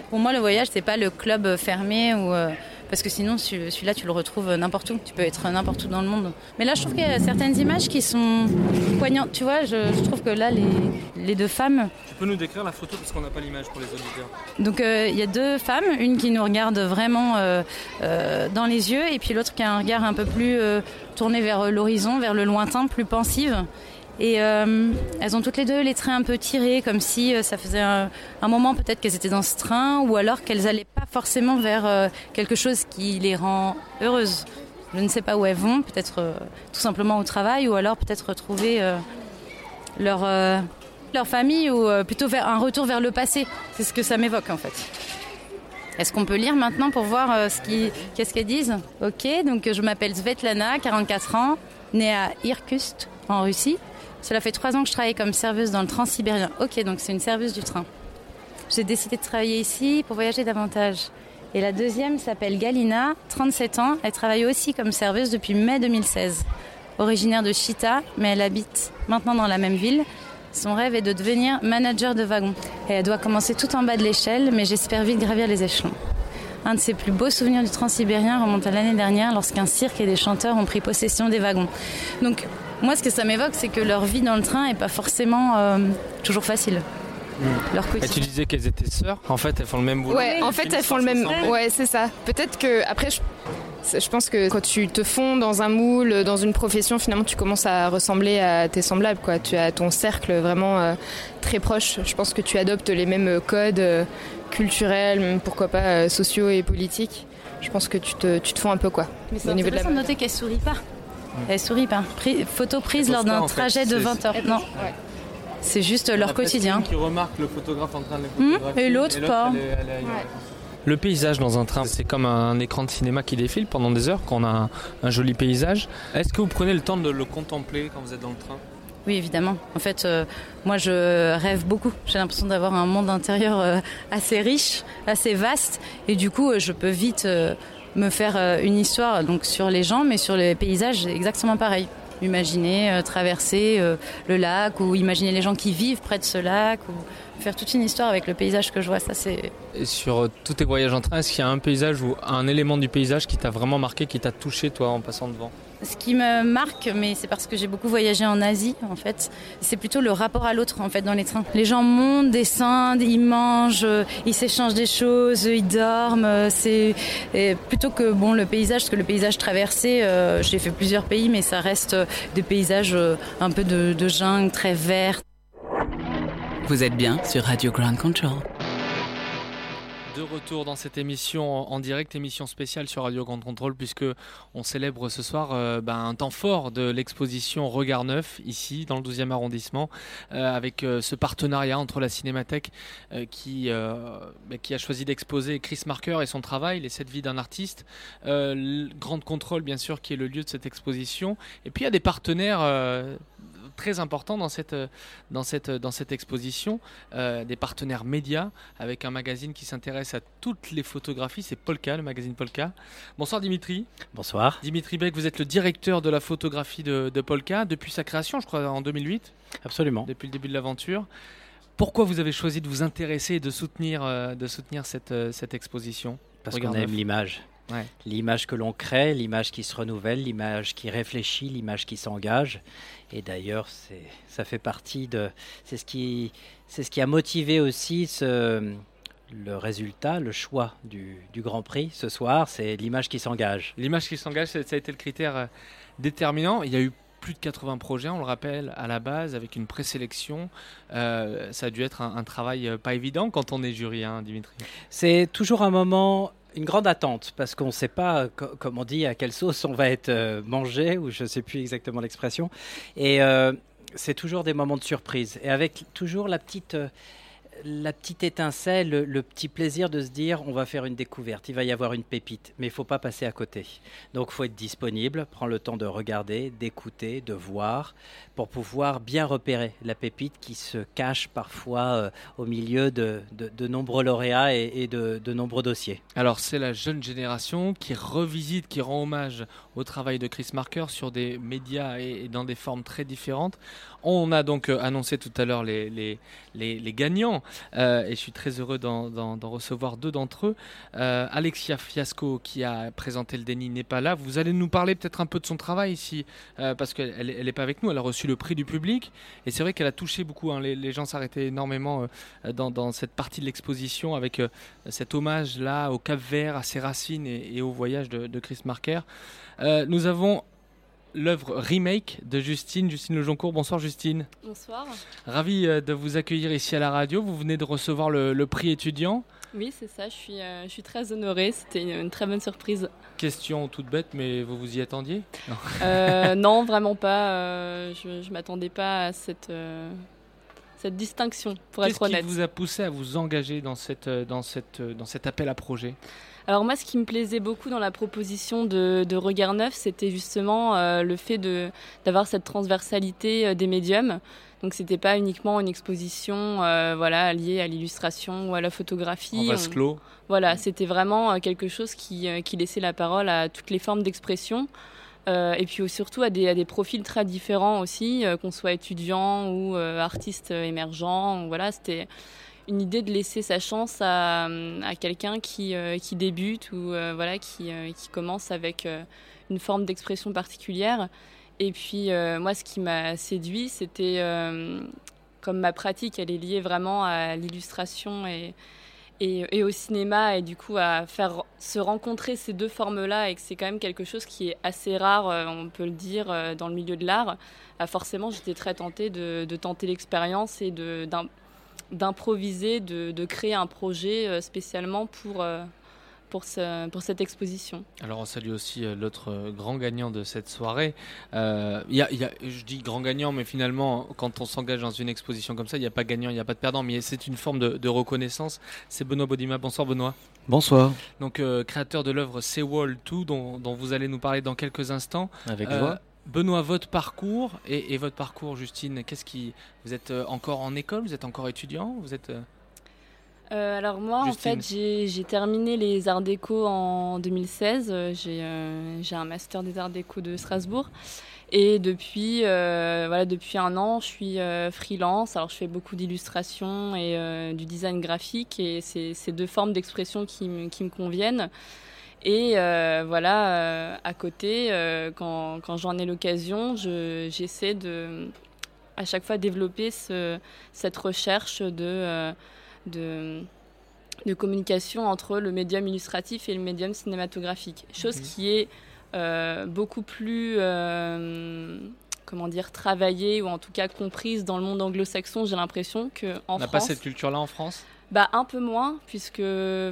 Pour moi, le voyage, c'est pas le club fermé euh, parce que sinon, celui- celui-là, tu le retrouves n'importe où. Tu peux être n'importe où dans le monde. Mais là, je trouve qu'il y a certaines images qui sont poignantes. Tu vois, je, je trouve que là, les, les deux femmes, Tu peux nous décrire la photo parce qu'on n'a pas l'image pour les auditeurs. donc euh, il y a deux femmes, une qui nous regarde vraiment euh, euh, dans les yeux et puis l'autre qui a un regard un peu plus tourné vers l'horizon, vers le lointain, plus pensive. Et euh, elles ont toutes les deux les traits un peu tirés, comme si euh, ça faisait un, moment peut-être qu'elles étaient dans ce train ou alors qu'elles n'allaient pas forcément vers euh, quelque chose qui les rend heureuses. Je ne sais pas où elles vont, peut-être tout simplement au travail ou alors peut-être retrouver leur, leur famille ou plutôt un retour vers le passé. C'est ce que ça m'évoque en fait. Est-ce qu'on peut lire maintenant pour voir ce qu'est-ce qu'elles disent? Ok, donc je m'appelle Svetlana, 44 ans, née à Irkutsk en Russie. Cela fait trois ans que je travaille comme serveuse dans le Transsibérien. Ok, donc c'est une serveuse du train. J'ai décidé de travailler ici pour voyager davantage. Et la deuxième s'appelle Galina, 37 ans. Elle travaille aussi comme serveuse depuis mai 2016. Originaire de Chita, mais elle habite maintenant dans la même ville. Son rêve est de devenir manager de wagon. Et elle doit commencer tout en bas de l'échelle, mais j'espère vite gravir les échelons. Un de ses plus beaux souvenirs du Transsibérien remonte à l'année dernière lorsqu'un cirque et des chanteurs ont pris possession des wagons. Donc, moi, ce que ça m'évoque, c'est que leur vie dans le train n'est pas forcément euh, toujours facile. Leur Et tu disais qu'elles étaient sœurs. En fait, elles font le même boulot. Ouais, en fait, elles font le même. Ouais, c'est ça. Peut-être que après, je... je pense que quand tu te fonds dans un moule, dans une profession, finalement, tu commences à ressembler à tes semblables. Quoi. Tu as ton cercle vraiment euh, très proche. Je pense que tu adoptes les mêmes codes euh, culturels, même pourquoi pas euh, sociaux et politiques. Je pense que tu te, tu te fonds un peu quoi. Mais c'est intéressant de noter qu'elle sourit pas. Elle sourit pas. Pri- photo prise lors d'un fait. trajet de C'est- 20 heures. Non. C'est juste leur quotidien. Qui remarque le photographe en train de les photographier, et l'autre pas. elle est- elle est ailleurs. Le paysage dans un train, c'est comme un écran de cinéma qui défile pendant des heures, quand on a un, un joli paysage. Est-ce que vous prenez le temps de le contempler quand vous êtes dans le train? Oui, évidemment. En fait, euh, moi, je rêve beaucoup. J'ai l'impression d'avoir un monde intérieur euh, assez riche, assez vaste, et du coup, euh, je peux vite euh, me faire euh, une histoire donc sur les gens, mais sur les paysages, exactement pareil. Imaginer euh, traverser euh, le lac, ou imaginer les gens qui vivent près de ce lac, ou faire toute une histoire avec le paysage que je vois. Ça, c'est Et sur tous tes voyages en train, est-ce qu'il y a un paysage ou un élément du paysage qui t'a vraiment marqué, qui t'a touché toi en passant devant? Ce qui me marque, mais c'est parce que j'ai beaucoup voyagé en Asie, en fait, c'est plutôt le rapport à l'autre, en fait, dans les trains. Les gens montent, descendent, ils mangent, euh, ils s'échangent des choses, ils dorment. euh, C'est plutôt que bon le paysage, parce que le paysage traversé, euh, j'ai fait plusieurs pays, mais ça reste des paysages un peu de, jungle, très verts. Vous êtes bien sur Radio Ground Control. De retour dans cette émission en direct, émission spéciale sur Radio Grand Contrôle, puisque on célèbre ce soir euh, ben, un temps fort de l'exposition Regard Neuf, ici, dans le 12e arrondissement, euh, avec euh, ce partenariat entre la Cinémathèque qui, ben, qui a choisi d'exposer Chris Marker et son travail, Les sept vies d'un artiste, euh, le Grand Contrôle, bien sûr, qui est le lieu de cette exposition, et puis il y a des partenaires très importants dans cette, euh, dans cette, dans cette exposition, euh, des partenaires médias avec un magazine qui s'intéresse à toutes les photographies, c'est Polka, le magazine Polka. Bonsoir Dimitri. Bonsoir. Dimitri Beck, vous êtes le directeur de la photographie de, de Polka depuis sa création, je crois, en 2008. Absolument. Depuis le début de l'aventure. Pourquoi vous avez choisi de vous intéresser et de soutenir, euh, de soutenir cette, euh, cette exposition? Parce qu'on aime l'image. Ouais. L'image que l'on crée, l'image qui se renouvelle, l'image qui réfléchit, l'image qui s'engage. Et d'ailleurs, c'est, ça fait partie de. C'est ce qui, ce qui a motivé aussi ce, le résultat, le choix du, du Grand Prix ce soir. C'est l'image qui s'engage. L'image qui s'engage, ça a été le critère euh, déterminant. Il y a eu plus de 80 projets, on le rappelle, à la base, avec une présélection. Euh, ça a dû être un, un travail euh, pas évident quand on est jury, hein, Dimitri. C'est toujours un moment, une grande attente, parce qu'on ne sait pas, co- comme on dit, à quelle sauce on va être euh, mangé, ou je ne sais plus exactement l'expression. Et euh, c'est toujours des moments de surprise. Et avec toujours la petite, euh, la petite étincelle, le, petit plaisir de se dire, on va faire une découverte, il va y avoir une pépite, mais il faut pas passer à côté. Donc faut être disponible, prendre le temps de regarder, d'écouter, de voir, pour pouvoir bien repérer la pépite qui se cache parfois euh, au milieu de, de- nombreux lauréats et, de, nombreux dossiers. Alors c'est la jeune génération qui revisite, qui rend hommage au travail de Chris Marker sur des médias et, dans des formes très différentes. On a donc euh, annoncé tout à l'heure les, les- les gagnants euh, et je suis très heureux d'en, recevoir deux d'entre eux. Euh, Alexia Fiasco qui a présenté le déni n'est pas là. Vous allez nous parler peut-être un peu de son travail ici euh, parce qu'elle n'est pas avec nous. Elle a reçu le prix du public et c'est vrai qu'elle a touché beaucoup. hein. Les, gens s'arrêtaient énormément dans, cette partie de l'exposition avec cet hommage là au Cap Vert, à ses racines et, au voyage de, de Chris Marker. Nous avons l'œuvre remake de Justine, Justine Lejoncourt. Bonsoir Justine. Bonsoir. Ravi euh, de vous accueillir ici à la radio. Vous venez de recevoir le, le prix étudiant. Oui, c'est ça, je suis, euh, je suis très honorée, c'était une, une très bonne surprise. Question toute bête, mais vous vous y attendiez? Non. Euh, non, vraiment pas, euh, je ne m'attendais pas à cette, cette distinction, pour Qu'est-ce être honnête. qui vous a poussé à vous engager dans, cette, euh, dans, cette, euh, dans cet appel à projet? Alors moi, ce qui me plaisait beaucoup dans la proposition de, de Regard Neuf, c'était justement euh, le fait de- d'avoir cette transversalité euh, des médiums. Donc c'était pas uniquement une exposition euh, voilà, liée à l'illustration ou à la photographie. En vase On- clos. Voilà, c'était vraiment quelque chose qui, qui laissait la parole à toutes les formes d'expression. Euh, et puis surtout à des, profils très différents aussi, euh, qu'on soit étudiant ou euh, artiste émergent. Voilà, c'était une idée de laisser sa chance à, quelqu'un qui, euh, qui débute ou voilà, qui, qui commence avec une forme d'expression particulière. Et puis moi, ce qui m'a séduit, c'était comme ma pratique, elle est liée vraiment à l'illustration et, et, au cinéma, et du coup à faire se rencontrer ces deux formes-là, et que c'est quand même quelque chose qui est assez rare, euh, on peut le dire, euh, dans le milieu de l'art. Ah, forcément, j'étais très tentée de, tenter l'expérience et d'improviser, de, créer un projet euh, spécialement pour, euh, pour, ce- pour cette exposition. Alors on salue aussi euh, l'autre euh, grand gagnant de cette soirée. Euh, il y a- il y a- je dis grand gagnant, mais finalement, quand on s'engage dans une exposition comme ça, il n'y a pas gagnant, il n'y a pas de perdant, mais c'est une forme de, de reconnaissance. C'est Benoît Bodima. Bonsoir Benoît. Bonsoir. Donc euh, créateur de l'œuvre Seawall 2, dont, dont vous allez nous parler dans quelques instants. Avec Euh, joie. Benoît, votre parcours et, et votre parcours, Justine, qu'est-ce qui vous êtes euh, encore en école, vous êtes encore étudiant, vous êtes euh, alors moi, Justine. en fait, j'ai terminé les arts déco en 2016. Euh, J'ai euh, j'ai un master des arts déco de Strasbourg. Et depuis, euh, voilà, depuis un an, je suis freelance. Alors, je fais beaucoup d'illustrations et du design graphique. Et c'est ces deux formes d'expression qui, me- qui me conviennent. Et euh, voilà, euh, à côté, euh, quand, quand j'en ai l'occasion, je- j'essaie de, à chaque fois, développer ce- cette recherche de, de, de communication entre le médium illustratif et le médium cinématographique. Chose qui est euh, beaucoup plus, euh, comment dire, travaillée ou en tout cas comprise dans le monde anglo-saxon. J'ai l'impression qu'en On France. n'a pas cette culture-là en France? Bah, un peu moins, puisque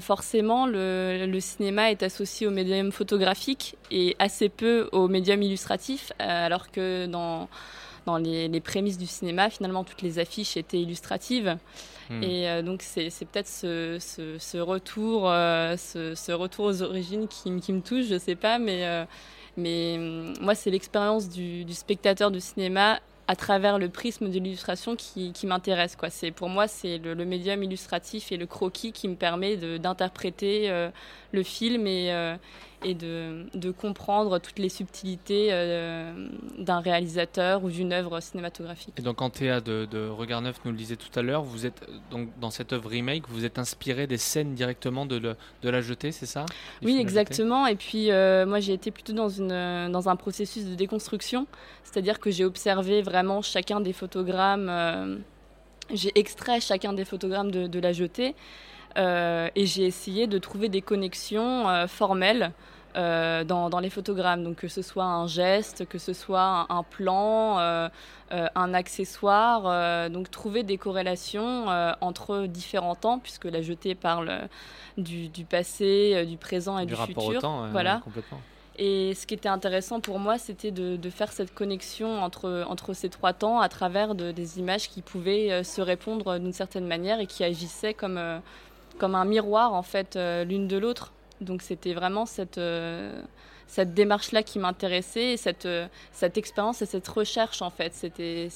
forcément le, le cinéma est associé au médium photographique et assez peu au médium illustratif, euh, alors que dans, dans les, les prémices du cinéma, finalement, toutes les affiches étaient illustratives. Hmm. Et euh, donc, c'est peut-être ce, ce, ce retour, euh, ce, ce retour aux origines qui, me touche, je sais pas, mais, euh, mais hum, moi, c'est l'expérience du, du spectateur du cinéma à travers le prisme de l'illustration qui, qui m'intéresse. quoi. C'est Pour moi, c'est le, le médium illustratif et le croquis qui me permet d'interpréter le film et, euh, et de, de comprendre toutes les subtilités euh, d'un réalisateur ou d'une œuvre cinématographique. Et donc en de, de Regard Neuf nous le disait tout à l'heure, vous êtes euh, donc dans cette œuvre remake, vous êtes inspiré des scènes directement de, le- de la jetée, c'est ça? Oui, exactement. Et puis, euh, moi, j'ai été plutôt dans, une, dans un processus de déconstruction, c'est-à-dire que j'ai observé vraiment chacun des photogrammes, euh, j'ai extrait chacun des photogrammes de, de la jetée, et j'ai essayé de trouver des connexions euh, formelles. euh, dans, dans les photogrammes, donc que ce soit un geste, que ce soit un, un plan, euh, euh, un accessoire, euh, donc trouver des corrélations euh, entre différents temps, puisque la jetée parle euh, du, du passé, euh, du présent et Du du, rapport au futur. temps, voilà. complètement. Et ce qui était intéressant pour moi, c'était de, de faire cette connexion entre, entre ces trois temps à travers de- des images qui pouvaient euh, se répondre d'une certaine manière et qui agissaient comme, euh, comme un miroir en fait euh, l'une de l'autre. Donc c'était vraiment cette, euh, cette démarche-là qui m'intéressait et cette, euh, cette expérience et cette recherche en fait. C'était,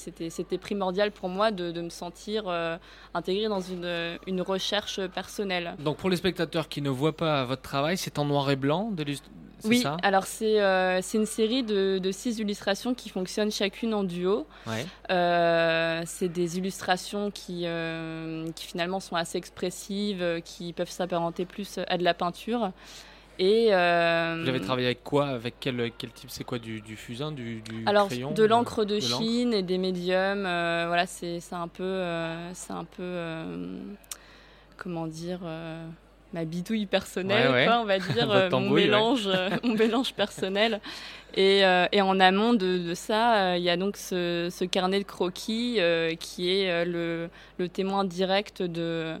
primordial pour moi de, de me sentir euh, intégrée dans une, une recherche personnelle. Donc pour les spectateurs qui ne voient pas votre travail, c'est en noir et blanc de Oui, ça alors c'est euh, une série de, de six illustrations qui fonctionnent chacune en duo. Ouais. Euh, c'est des illustrations qui, euh, qui finalement sont assez expressives, euh, qui peuvent s'apparenter plus à de la peinture. Et, euh, Vous avez travaillé avec quoi Avec quel, quel type? C'est quoi du, du fusain du, du alors crayon de l'encre de, Chine et des médiums, euh, voilà, c'est c'est un peu, euh, c'est un peu, comment dire, ma bidouille personnelle, Ouais, ouais. quoi, on va dire, euh, mon ouais. mélange, euh, mon mélange personnel. Et, euh, et en amont de, de ça, euh, il y a donc ce, ce carnet de croquis qui est le, le témoin direct de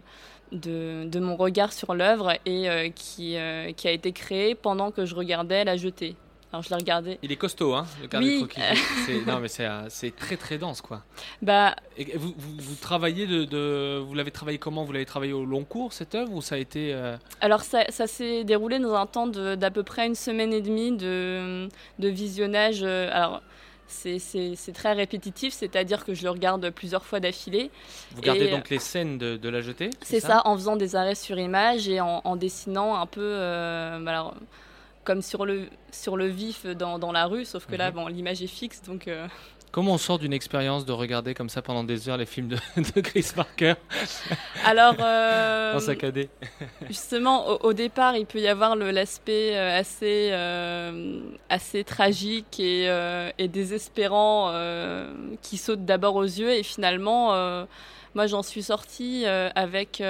de, de mon regard sur l'œuvre et qui, qui a été créé pendant que je regardais la jetée. Alors je l'ai regardé. Il est costaud, hein, le carnet Oui. de croquis. Non, mais c'est euh, c'est très très dense, quoi. Bah, Et vous, vous, vous travaillez de, de- vous l'avez travaillé comment? Vous l'avez travaillé au long cours cette œuvre ou ça a été euh, Alors ça, ça s'est déroulé dans un temps d'à peu près une semaine et demie de, de visionnage. euh, Alors c'est- très répétitif, c'est-à-dire que je le regarde plusieurs fois d'affilée. Vous gardez Et, donc les scènes de, de la jetée C'est ça, en faisant des arrêts sur image et en, en dessinant un peu, euh, bah alors, comme sur le, sur le vif dans, dans la rue, sauf que là, Mhm. bon, l'image est fixe, donc... euh, Comment on sort d'une expérience de regarder comme ça pendant des heures les films de, de Chris Parker Alors, euh, en saccadé Justement, au, au départ, il peut y avoir l'aspect euh, assez, euh, assez tragique et, euh, et désespérant qui saute d'abord aux yeux. Et finalement, moi, j'en suis sortie avec,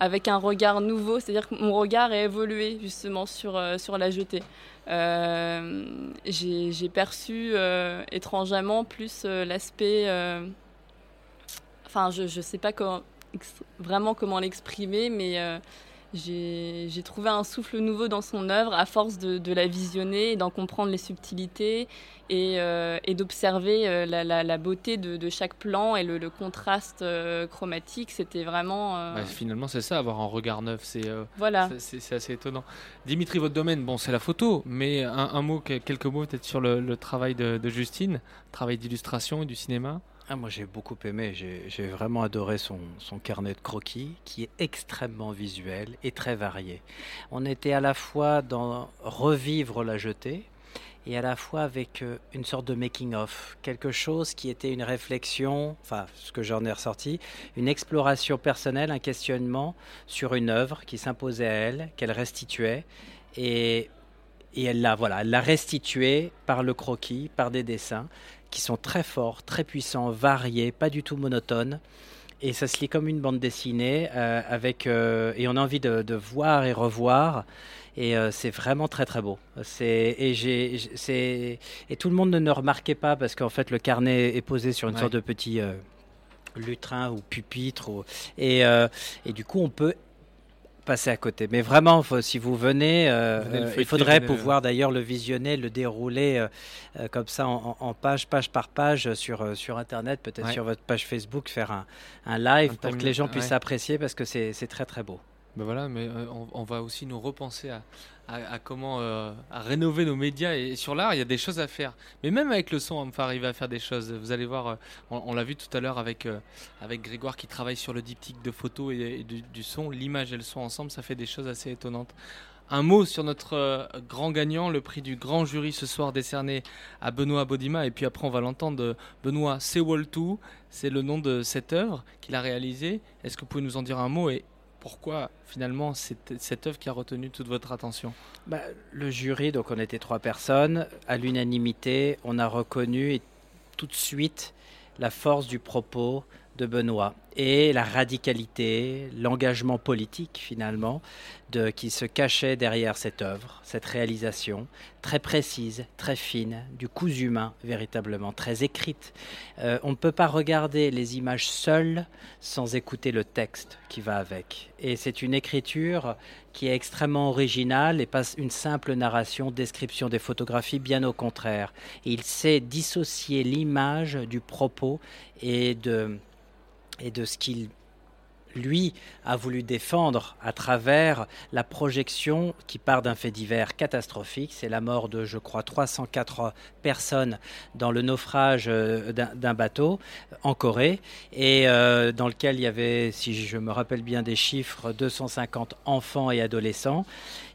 avec un regard nouveau. C'est-à-dire que mon regard a évolué justement sur, euh, sur la jetée. Euh, J'ai perçu euh, étrangement plus euh, l'aspect... enfin, je ne sais pas comment, vraiment comment l'exprimer, mais j'ai trouvé un souffle nouveau dans son œuvre à force de, de la visionner d'en comprendre les subtilités et, euh, et d'observer euh, la, la- la beauté de, de chaque plan et le, le contraste euh, chromatique. C'était vraiment... euh, Bah, finalement, c'est ça, avoir un regard neuf. C'est Voilà. c'est- assez étonnant. Dimitri, votre domaine, bon, c'est la photo, mais un, un mot, que- quelques mots peut-être sur le, le travail de, de Justine, travail d'illustration et du cinéma? Ah, moi j'ai beaucoup aimé, j'ai vraiment adoré son, carnet de croquis qui est extrêmement visuel et très varié. On était à la fois dans revivre la jetée et à la fois avec euh, une sorte de making-of, quelque chose qui était une réflexion, enfin ce que j'en ai ressorti, une exploration personnelle, un questionnement sur une œuvre qui s'imposait à elle, qu'elle restituait. Et elle l'a voilà, l'a par le croquis, par des dessins qui sont très forts, très puissants, variés, pas du tout monotones. Et ça se lit comme une bande dessinée euh, avec euh, et on a envie de, de voir et revoir. Et euh, c'est vraiment très très beau. C'est et j'ai c'est et tout le monde ne le remarquait pas parce qu'en fait le carnet est posé sur une Ouais. sorte de petit lutrin ou pupitre ou- et et du coup on peut passer à côté. Mais vraiment, faut- si vous venez, euh, Venez euh, il faudrait venez le- pouvoir d'ailleurs le visionner, le dérouler euh, comme ça en, en page, page par page sur, sur Internet, peut-être Ouais. sur votre page Facebook, faire un, un live Un pour que les gens puissent ouais. apprécier parce que c'est c'est très très beau. Ben voilà, mais euh, on, va aussi nous repenser à, comment euh, rénover nos médias et sur l'art, il y a des choses à faire. Mais même avec le son, on peut arriver à faire des choses. Vous allez voir, euh, on, l'a vu tout à l'heure avec Grégoire qui travaille sur le diptyque de photos et, du, son, l'image et le son ensemble, ça fait des choses assez étonnantes. Un mot sur notre grand gagnant, le prix du grand jury ce soir décerné à Benoît Bodima. Et puis après, on va l'entendre. Benoît Sewoltu, c'est le nom de cette œuvre qu'il a réalisée. Est-ce que vous pouvez nous en dire un mot et pourquoi finalement cette œuvre qui a retenu toute votre attention Bah, le jury, donc on était trois personnes, à l'unanimité, on a reconnu et tout de suite la force du propos de Benoît et la radicalité, l'engagement politique finalement de, qui se cachait derrière cette œuvre, cette réalisation très précise, très fine, du cousu humain véritablement, très écrite. Euh, on ne peut pas regarder les images seules sans écouter le texte qui va avec. Et c'est une écriture qui est extrêmement originale et pas une simple narration, description des photographies, bien au contraire. Il sait dissocier l'image du propos et de, et de ce qu'il lui a voulu défendre à travers la projection qui part d'un fait divers catastrophique. C'est la mort de, je crois, 304 personnes dans le naufrage euh, d'un bateau en Corée et euh, dans lequel il y avait, si je me rappelle bien des chiffres, 250 enfants et adolescents.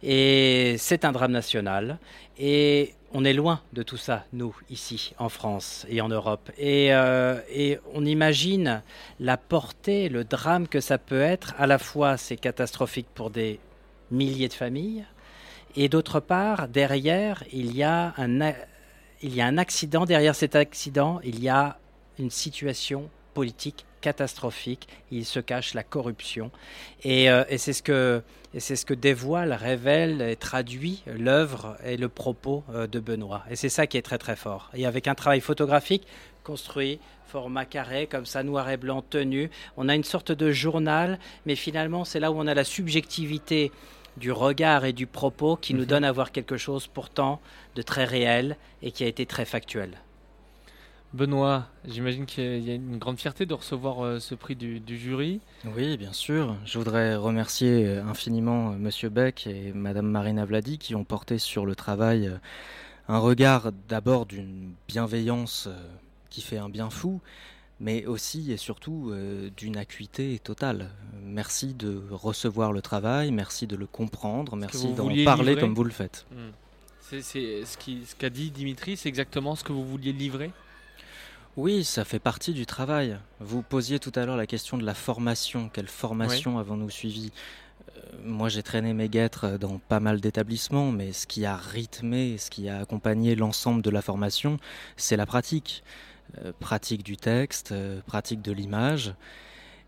Et c'est un drame national. Et on est loin de tout ça, nous, ici, en France et en Europe. Et, euh, et on imagine la portée, le drame que ça peut être. À la fois, c'est catastrophique pour des milliers de familles. Et d'autre part, derrière, il y a un accident. Derrière cet accident, il y a une situation politique catastrophique. Il se cache la corruption. Et, euh, et c'est ce que et c'est ce que dévoile, révèle et traduit l'œuvre et le propos euh, de Benoît. Et c'est ça qui est très très fort. Et avec un travail photographique construit, format carré, comme ça, noir et blanc, tenu, on a une sorte de journal, mais finalement c'est là où on a la subjectivité du regard et du propos qui nous donne à voir quelque chose pourtant de très réel et qui a été très factuel. Benoît, j'imagine qu'il y a une grande fierté de recevoir euh, ce prix du, du jury. Oui, bien sûr. Je voudrais remercier euh, infiniment euh, Monsieur Beck et Madame Marina Vladi qui ont porté sur le travail un regard d'abord d'une bienveillance qui fait un bien fou, mais aussi et surtout euh, d'une acuité totale. Merci de recevoir le travail, merci de le comprendre, merci d'en parler livrer. comme vous le faites. Hmm. C'est ce qu'a dit Dimitri, c'est exactement ce que vous vouliez livrer? Oui, ça fait partie du travail. Vous posiez tout à l'heure la question de la formation. Quelle formation avons-nous suivi Euh, Moi, j'ai traîné mes guêtres dans pas mal d'établissements, mais ce qui a rythmé, ce qui a accompagné l'ensemble de la formation, c'est la pratique. Euh, pratique du texte, euh, pratique de l'image.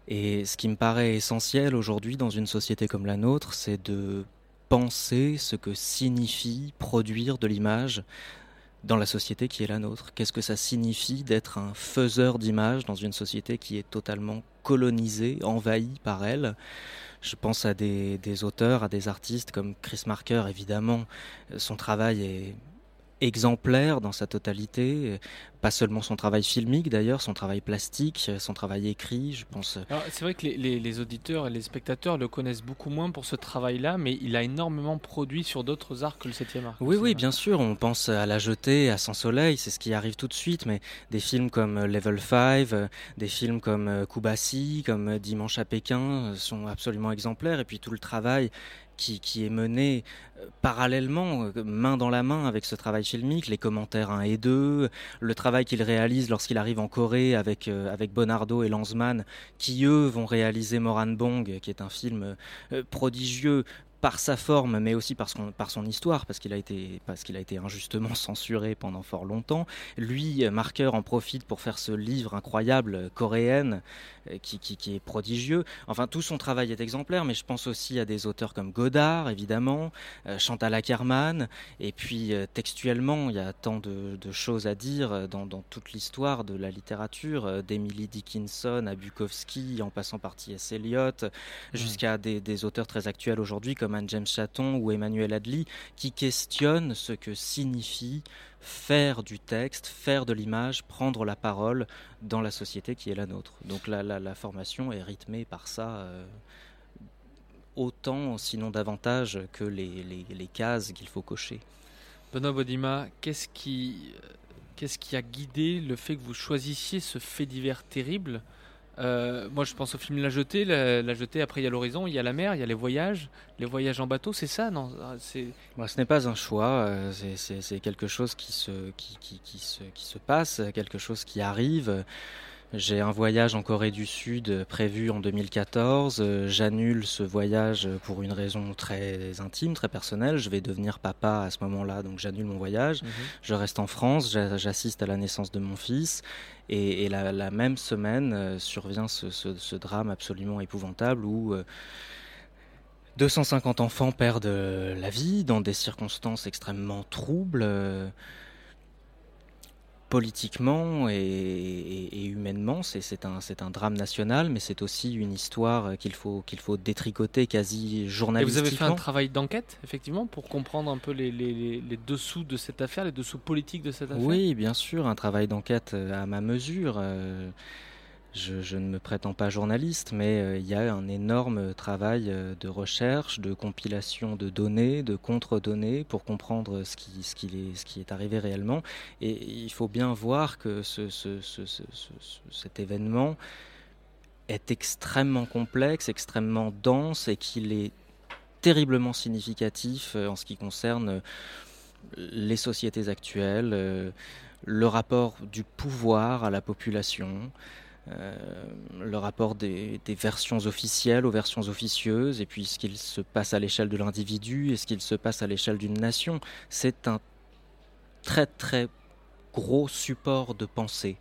Et ce qui me paraît essentiel aujourd'hui dans une société comme la nôtre, c'est de penser ce que signifie produire de l'image dans la société qui est la nôtre. Qu'est-ce que ça signifie d'être un faiseur d'images dans une société qui est totalement colonisée, envahie par elle? Je pense à des, auteurs, à des artistes comme Chris Marker, évidemment. Son travail est exemplaire dans sa totalité, pas seulement son travail filmique d'ailleurs, son travail plastique, son travail écrit, je pense. C'est vrai que les, les- les auditeurs et les spectateurs le connaissent beaucoup moins pour ce travail-là, mais il a énormément produit sur d'autres arts que le 7e art. Oui, oui, bien sûr. On pense à La Jetée, à Sans Soleil, c'est ce qui arrive tout de suite. Mais des films comme euh, Level 5, euh, des films comme euh, Kubasi, comme Dimanche à Pékin sont absolument exemplaires. Et puis tout le travail qui, est mené euh, parallèlement, euh, main dans la main avec ce travail filmique, les commentaires 1 et 2, le travail qu'il réalise lorsqu'il arrive en Corée avec, euh, avec Bonardo et Lanzmann, qui eux vont réaliser Moran Bong, qui est un film prodigieux par sa forme, mais aussi par son, par son histoire, parce qu'il a, été, parce qu'il a été injustement censuré pendant fort longtemps. Lui, Marqueur, en profite pour faire ce livre incroyable, coréenne, qui, qui, qui, est prodigieux. Enfin, tout son travail est exemplaire, mais je pense aussi à des auteurs comme Godard, évidemment, euh, Chantal Ackerman, et puis euh, textuellement, il y a tant de, de choses à dire dans, dans toute l'histoire de la littérature, euh, d'Emily Dickinson à Bukowski, en passant par T.S. Eliot, mmh. jusqu'à des, des, auteurs très actuels aujourd'hui comme Anne James Chaton ou Emmanuel Adly, qui questionnent ce que signifie faire du texte, faire de l'image, prendre la parole dans la société qui est la nôtre. Donc la, la, formation est rythmée par ça. Euh, autant, sinon davantage, que les, les, cases qu'il faut cocher. Benoît Bodima, qu'est-ce qui, qu'est-ce qui a guidé le fait que vous choisissiez ce fait divers terrible? Euh, moi, je pense au film La Jetée. La, Jetée, après, il y a l'horizon, il y a la mer, il y a les voyages, les voyages en bateau, c'est ça non? C'est... Moi, Ce n'est pas un choix, euh, c'est, quelque chose qui se, qui, qui, se, qui se passe, quelque chose qui arrive. J'ai un voyage en Corée du Sud prévu en 2014. J'annule ce voyage pour une raison très intime, très personnelle. Je vais devenir papa à ce moment-là, donc j'annule mon voyage. Mmh. Je reste en France, j'assiste à la naissance de mon fils. Et, et la, la, même semaine euh, survient ce, ce, ce, drame absolument épouvantable où euh, 250 enfants perdent la vie dans des circonstances extrêmement troubles. Euh, politiquement et, et, et humainement, c'est un, un drame national, mais c'est aussi une histoire qu'il faut, qu'il faut détricoter quasi journalistiquement. Et vous avez fait un travail d'enquête, effectivement, pour comprendre un peu les, les, les, dessous de cette affaire, les dessous politiques de cette affaire? Oui, bien sûr, un travail d'enquête à ma mesure. Euh, je, ne me prétends pas journaliste, mais euh, il y a un énorme travail euh, de recherche, de compilation de données, de contre-données pour comprendre ce qui, est, arrivé réellement. Et il faut bien voir que ce, ce, cet événement est extrêmement complexe, extrêmement dense et qu'il est terriblement significatif euh, en ce qui concerne les sociétés actuelles, le rapport du pouvoir à la population, le rapport des, versions officielles aux versions officieuses, et puis ce qu'il se passe à l'échelle de l'individu et ce qu'il se passe à l'échelle d'une nation. C'est un très très gros support de pensée.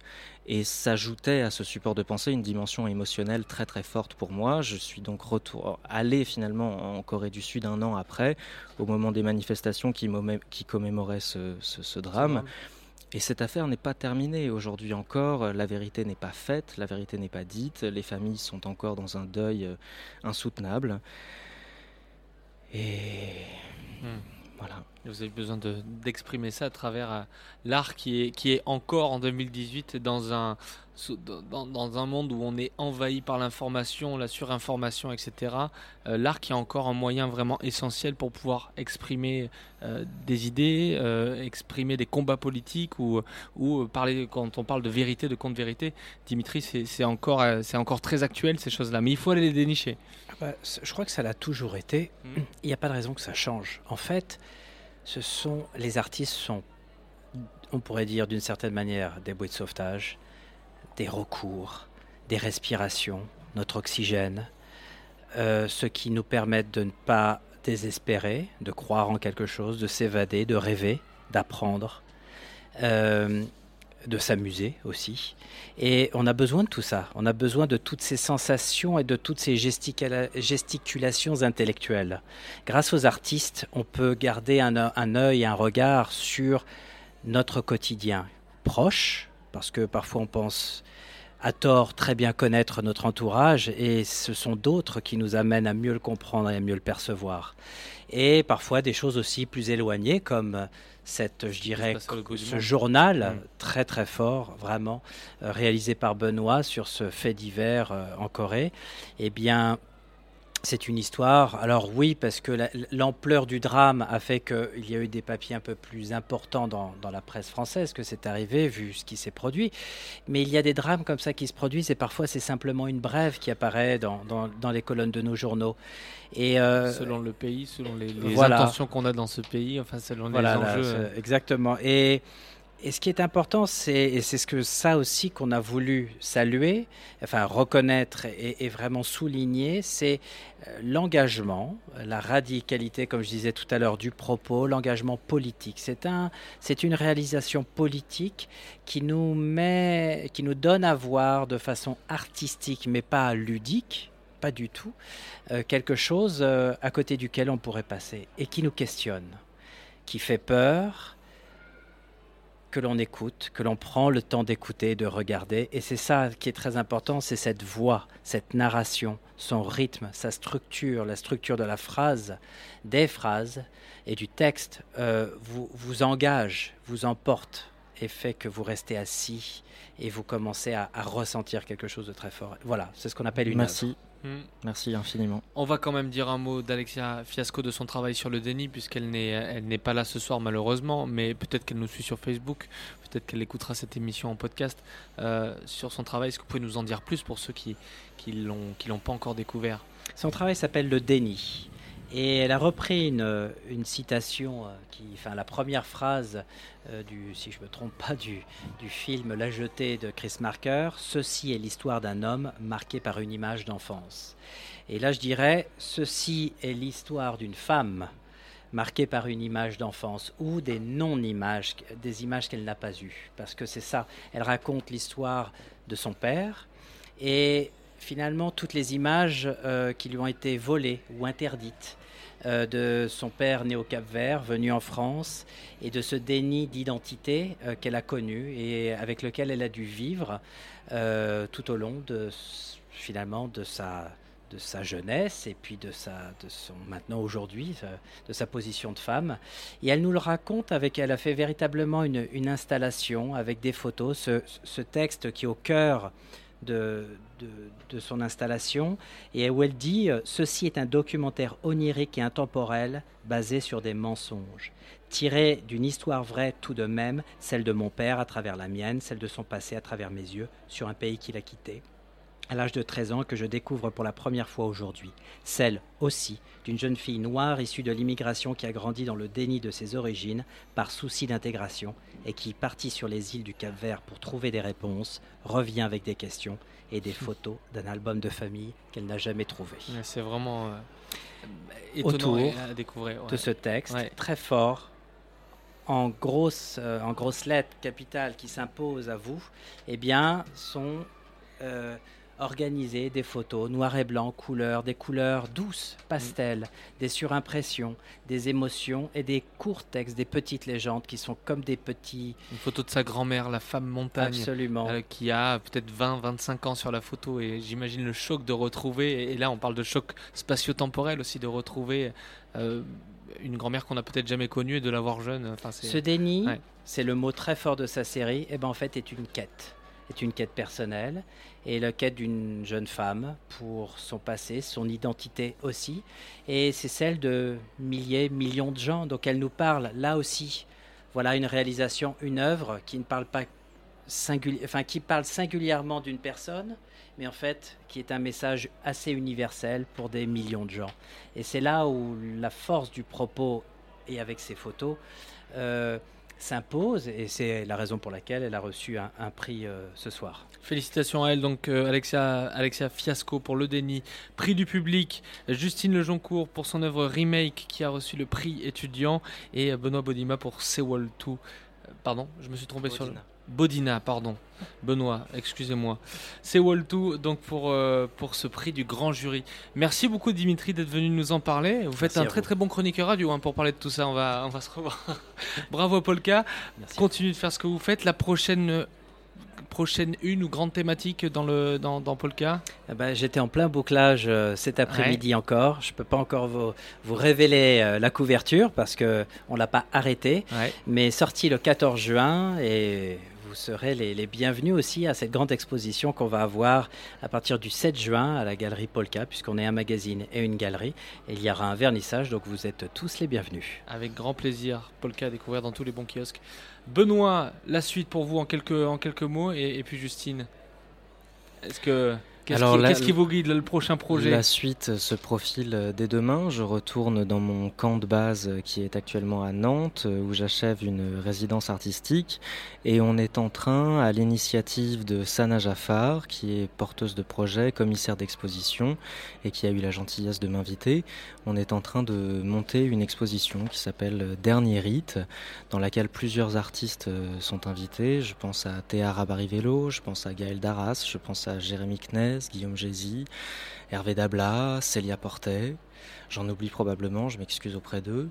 Et s'ajoutait à ce support de pensée une dimension émotionnelle très très forte pour moi. Je suis donc retour, allé finalement en Corée du Sud un an après, au moment des manifestations qui, commémoraient ce drame. Et cette affaire n'est pas terminée aujourd'hui encore, la vérité n'est pas faite, la vérité n'est pas dite, les familles sont encore dans un deuil insoutenable. Et mmh. voilà. Vous avez besoin d'exprimer de, ça à travers euh, l'art qui est, qui est encore en 2018 dans un, dans, dans un monde où on est envahi par l'information, la surinformation, etc. Euh, l'art qui est encore un moyen vraiment essentiel pour pouvoir exprimer euh, des idées, euh, exprimer des combats politiques ou, ou parler, quand on parle de vérité, de contre-vérité, Dimitri, c'est encore, c'est encore très actuel ces choses-là, mais il faut aller les dénicher. Bah, je crois que ça l'a toujours été. Mmh. Il n'y a pas de raison que ça change. En fait, ce sont les artistes sont, on pourrait dire d'une certaine manière, des bouées de sauvetage, des recours, des respirations, notre oxygène, euh, ce qui nous permettent de ne pas désespérer, de croire en quelque chose, de s'évader, de rêver, d'apprendre, euh, de s'amuser aussi. Et on a besoin de tout ça. On a besoin de toutes ces sensations et de toutes ces gesticula gesticulations intellectuelles. Grâce aux artistes, on peut garder un œil, un regard sur notre quotidien proche, parce que parfois on pense à tort très bien connaître notre entourage et ce sont d'autres qui nous amènent à mieux le comprendre et à mieux le percevoir. Et parfois des choses aussi plus éloignées comme cette, je dirais, ce journal mmh. très très fort, vraiment, euh, réalisé par Benoît sur ce fait divers euh, en Corée, eh bien, c'est une histoire. Alors oui, parce que l'ampleur du drame a fait qu'il y a eu des papiers un peu plus importants dans, dans la presse française que c'est arrivé, vu ce qui s'est produit. Mais il y a des drames comme ça qui se produisent et parfois c'est simplement une brève qui apparaît dans, dans, dans, les colonnes de nos journaux. Et euh, selon le pays, selon les, les voilà. intentions qu'on a dans ce pays, enfin selon voilà, les enjeux. Là, exactement. Et et ce qui est important, c'est, et c'est ce que ça aussi qu'on a voulu saluer, enfin reconnaître et, vraiment souligner, c'est euh, l'engagement, la radicalité, comme je disais tout à l'heure, du propos, l'engagement politique. C'est un, c'est une réalisation politique qui nous met, qui nous donne à voir de façon artistique, mais pas ludique, pas du tout, euh, quelque chose euh, à côté duquel on pourrait passer et qui nous questionne, qui fait peur que l'on écoute, que l'on prend le temps d'écouter, de regarder. Et c'est ça qui est très important, c'est cette voix, cette narration, son rythme, sa structure, la structure de la phrase, des phrases et du texte euh, vous, vous engage, vous emporte et fait que vous restez assis et vous commencez à, à ressentir quelque chose de très fort. Voilà, c'est ce qu'on appelle une Merci. œuvre. Hmm. Merci infiniment. On va quand même dire un mot d'Alexia Fiasco de son travail sur le déni, puisqu'elle n'est, elle n'est pas là ce soir malheureusement, mais peut-être qu'elle nous suit sur Facebook, peut-être qu'elle écoutera cette émission en podcast euh, sur son travail. Est-ce que vous pouvez nous en dire plus pour ceux qui qui l'ont qui l'ont pas encore découvert? Son travail s'appelle Le déni. Et elle a repris une, une citation, euh, enfin la première phrase euh, du, si je me trompe pas, du, film La Jetée de Chris Marker. Ceci est l'histoire d'un homme marqué par une image d'enfance. Et là, je dirais, ceci est l'histoire d'une femme marquée par une image d'enfance ou des non-images, des images qu'elle n'a pas eues. Parce que c'est ça, elle raconte l'histoire de son père et finalement toutes les images euh, qui lui ont été volées ou interdites euh, de son père né au Cap Vert, venu en France, et de ce déni d'identité euh, qu'elle a connu et avec lequel elle a dû vivre euh, tout au long de finalement de sa de sa jeunesse et puis de sa de son maintenant aujourd'hui de sa position de femme. Et elle nous le raconte avec elle a fait véritablement une, une installation avec des photos. Ce, ce texte qui est au cœur de, son installation. Et où elle dit euh, Ceci est un documentaire onirique et intemporel basé sur des mensonges, tiré d'une histoire vraie tout de même, celle de mon père à travers la mienne, celle de son passé à travers mes yeux, sur un pays qu'il a quitté à l'âge de 13 ans que je découvre pour la première fois aujourd'hui, celle aussi d'une jeune fille noire issue de l'immigration qui a grandi dans le déni de ses origines par souci d'intégration et qui, partie sur les îles du Cap-Vert pour trouver des réponses, revient avec des questions et des photos d'un album de famille qu'elle n'a jamais trouvé. Ouais, C'est vraiment euh, étonnant Autour à découvrir. ouais. de ce texte Ouais. très fort, en grosses, euh, en grosses lettres capitales qui s'imposent à vous, eh bien, sont euh, organisées des photos noir et blanc, couleurs, des couleurs douces, pastel, des surimpressions, des émotions et des courts textes, des petites légendes qui sont comme des petits. Une photo de sa grand-mère, la femme montagne, Absolument. euh, qui a peut-être 20-25 ans sur la photo et j'imagine le choc de retrouver, et, là on parle de choc spatio-temporel aussi, de retrouver euh, une grand-mère qu'on a peut-être jamais connue et de la voir jeune. Enfin, Ce déni, Ouais. c'est le mot très fort de sa série, et ben en fait est une quête, est une quête personnelle et la quête d'une jeune femme pour son passé, son identité aussi, et c'est celle de milliers, millions de gens. Donc elle nous parle là aussi. Voilà une réalisation, une œuvre qui ne parle pas singuli- enfin qui parle singulièrement d'une personne, mais en fait qui est un message assez universel pour des millions de gens. Et c'est là où la force du propos et avec ses photos euh, s'impose, et c'est la raison pour laquelle elle a reçu un, un prix euh, ce soir. Félicitations à elle, donc euh, Alexia, Alexia Fiasco pour le déni, prix du public, Justine Lejoncourt pour son œuvre Remake qui a reçu le prix étudiant et euh, Benoît Bodima pour Sewol 2. Euh, Pardon, je me suis trompé sur le. Bodina. Pardon. Benoît, excusez-moi. Sewol 2, donc pour, euh, pour ce prix du grand jury. Merci beaucoup Dimitri d'être venu nous en parler. Vous faites Merci un très vous. très bon chroniqueur radio hein, pour parler de tout ça. On va, on va se revoir. Bravo Polka. Merci. Continuez de faire ce que vous faites. La prochaine prochaine une ou grande thématique dans le dans, dans Polka? Eh ben, J'étais en plein bouclage euh, cet après-midi encore. Je ne peux pas encore vous, vous révéler euh, la couverture parce qu'on ne l'a pas arrêté, Ouais. mais sorti le 14 juin et vous serez les, bienvenus aussi à cette grande exposition qu'on va avoir à partir du 7 juin à la galerie Polka, puisqu'on est un magazine et une galerie. Il y aura un vernissage, donc vous êtes tous les bienvenus. Avec grand plaisir. Polka à découvrir dans tous les bons kiosques. Benoît, la suite pour vous en quelques, mots. Et puis Justine, est-ce que. Qu'est-ce Alors, qui, la- qu'est-ce qui vous guide là, le prochain projet La suite se profile euh, dès demain. Je retourne dans mon camp de base euh, qui est actuellement à Nantes, euh, où j'achève une résidence artistique. Et on est en train, à l'initiative de Sana Jaffar, qui est porteuse de projet, commissaire d'exposition, et qui a eu la gentillesse de m'inviter, on est en train de monter une exposition qui s'appelle Dernier Rite, dans laquelle plusieurs artistes sont invités. Je pense à Théa Rabarivello, je pense à Gaël Darras, je pense à Jérémy Guillaume Gézy, Hervé Dabla, Célia Portet. J'en oublie probablement, je m'excuse auprès d'eux.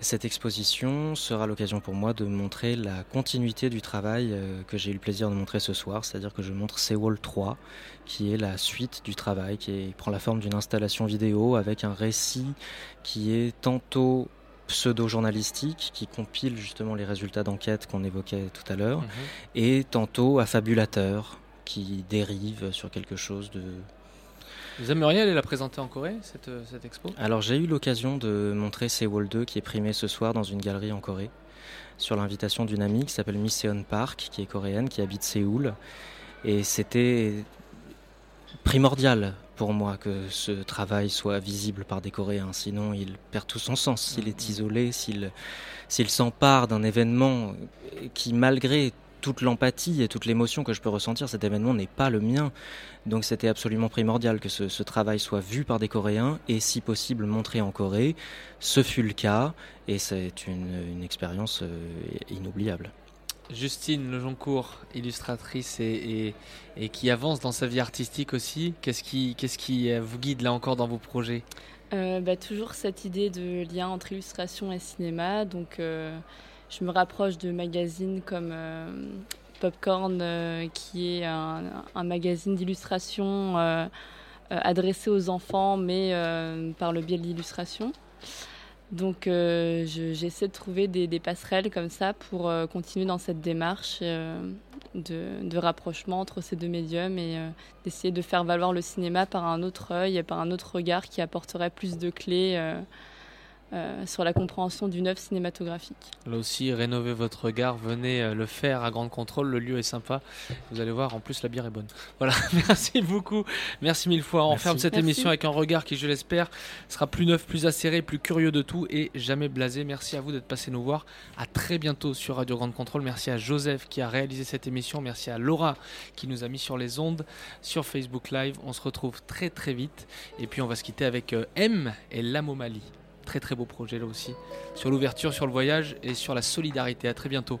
Cette exposition sera l'occasion pour moi de montrer la continuité du travail euh, que j'ai eu le plaisir de montrer ce soir, c'est-à-dire que je montre Seawall 3, qui est la suite du travail, qui est- prend la forme d'une installation vidéo avec un récit qui est tantôt pseudo-journalistique, qui compile justement les résultats d'enquête qu'on évoquait tout à l'heure, Mhm. et tantôt affabulateur, qui dérive sur quelque chose de Vous aimeriez aller la présenter en Corée, cette, euh, cette expo? Alors j'ai eu l'occasion de montrer Sewol 2 qui est primé ce soir dans une galerie en Corée sur l'invitation d'une amie qui s'appelle Miseon Park qui est coréenne qui habite Séoul. Et c'était primordial pour moi que ce travail soit visible par des Coréens. Sinon il perd tout son sens. S'il est isolé s'il s'il s'empare d'un événement qui malgré toute l'empathie et toute l'émotion que je peux ressentir, cet événement n'est pas le mien. Donc c'était absolument primordial que ce, ce travail soit vu par des Coréens et si possible montré en Corée. Ce fut le cas et c'est une, une expérience euh, inoubliable. Justine Lejoncourt, illustratrice et, et, et qui avance dans sa vie artistique aussi. Qu'est-ce qui, qu'est-ce qui euh, vous guide là encore dans vos projets? Euh, bah, toujours cette idée de lien entre illustration et cinéma. Donc, euh, je me rapproche de magazines comme euh, Popcorn, euh, qui est un, magazine d'illustration euh, adressé aux enfants, mais par le biais de l'illustration. Donc, je- j'essaie de trouver des, passerelles comme ça pour continuer dans cette démarche de, de rapprochement entre ces deux médiums et d'essayer de faire valoir le cinéma par un autre œil et par un autre regard qui apporterait plus de clés euh, sur la compréhension d'une œuvre cinématographique. Là aussi, rénovez votre regard, venez euh, le faire à Grande Contrôle, le lieu est sympa. Vous allez voir, en plus la bière est bonne. Voilà, merci beaucoup, merci mille fois. On Merci. ferme cette Merci. émission avec un regard qui, je l'espère, sera plus neuf, plus acéré, plus curieux de tout et jamais blasé. Merci à vous d'être passé nous voir. À très bientôt sur Radio Grande Contrôle. Merci à Joseph qui a réalisé cette émission. Merci à Laura qui nous a mis sur les ondes sur Facebook Live. On se retrouve très très vite. Et puis on va se quitter avec euh, M et l'Amomalie. Très très beau projet là aussi. Sur l'ouverture, sur le voyage et sur la solidarité. À très bientôt.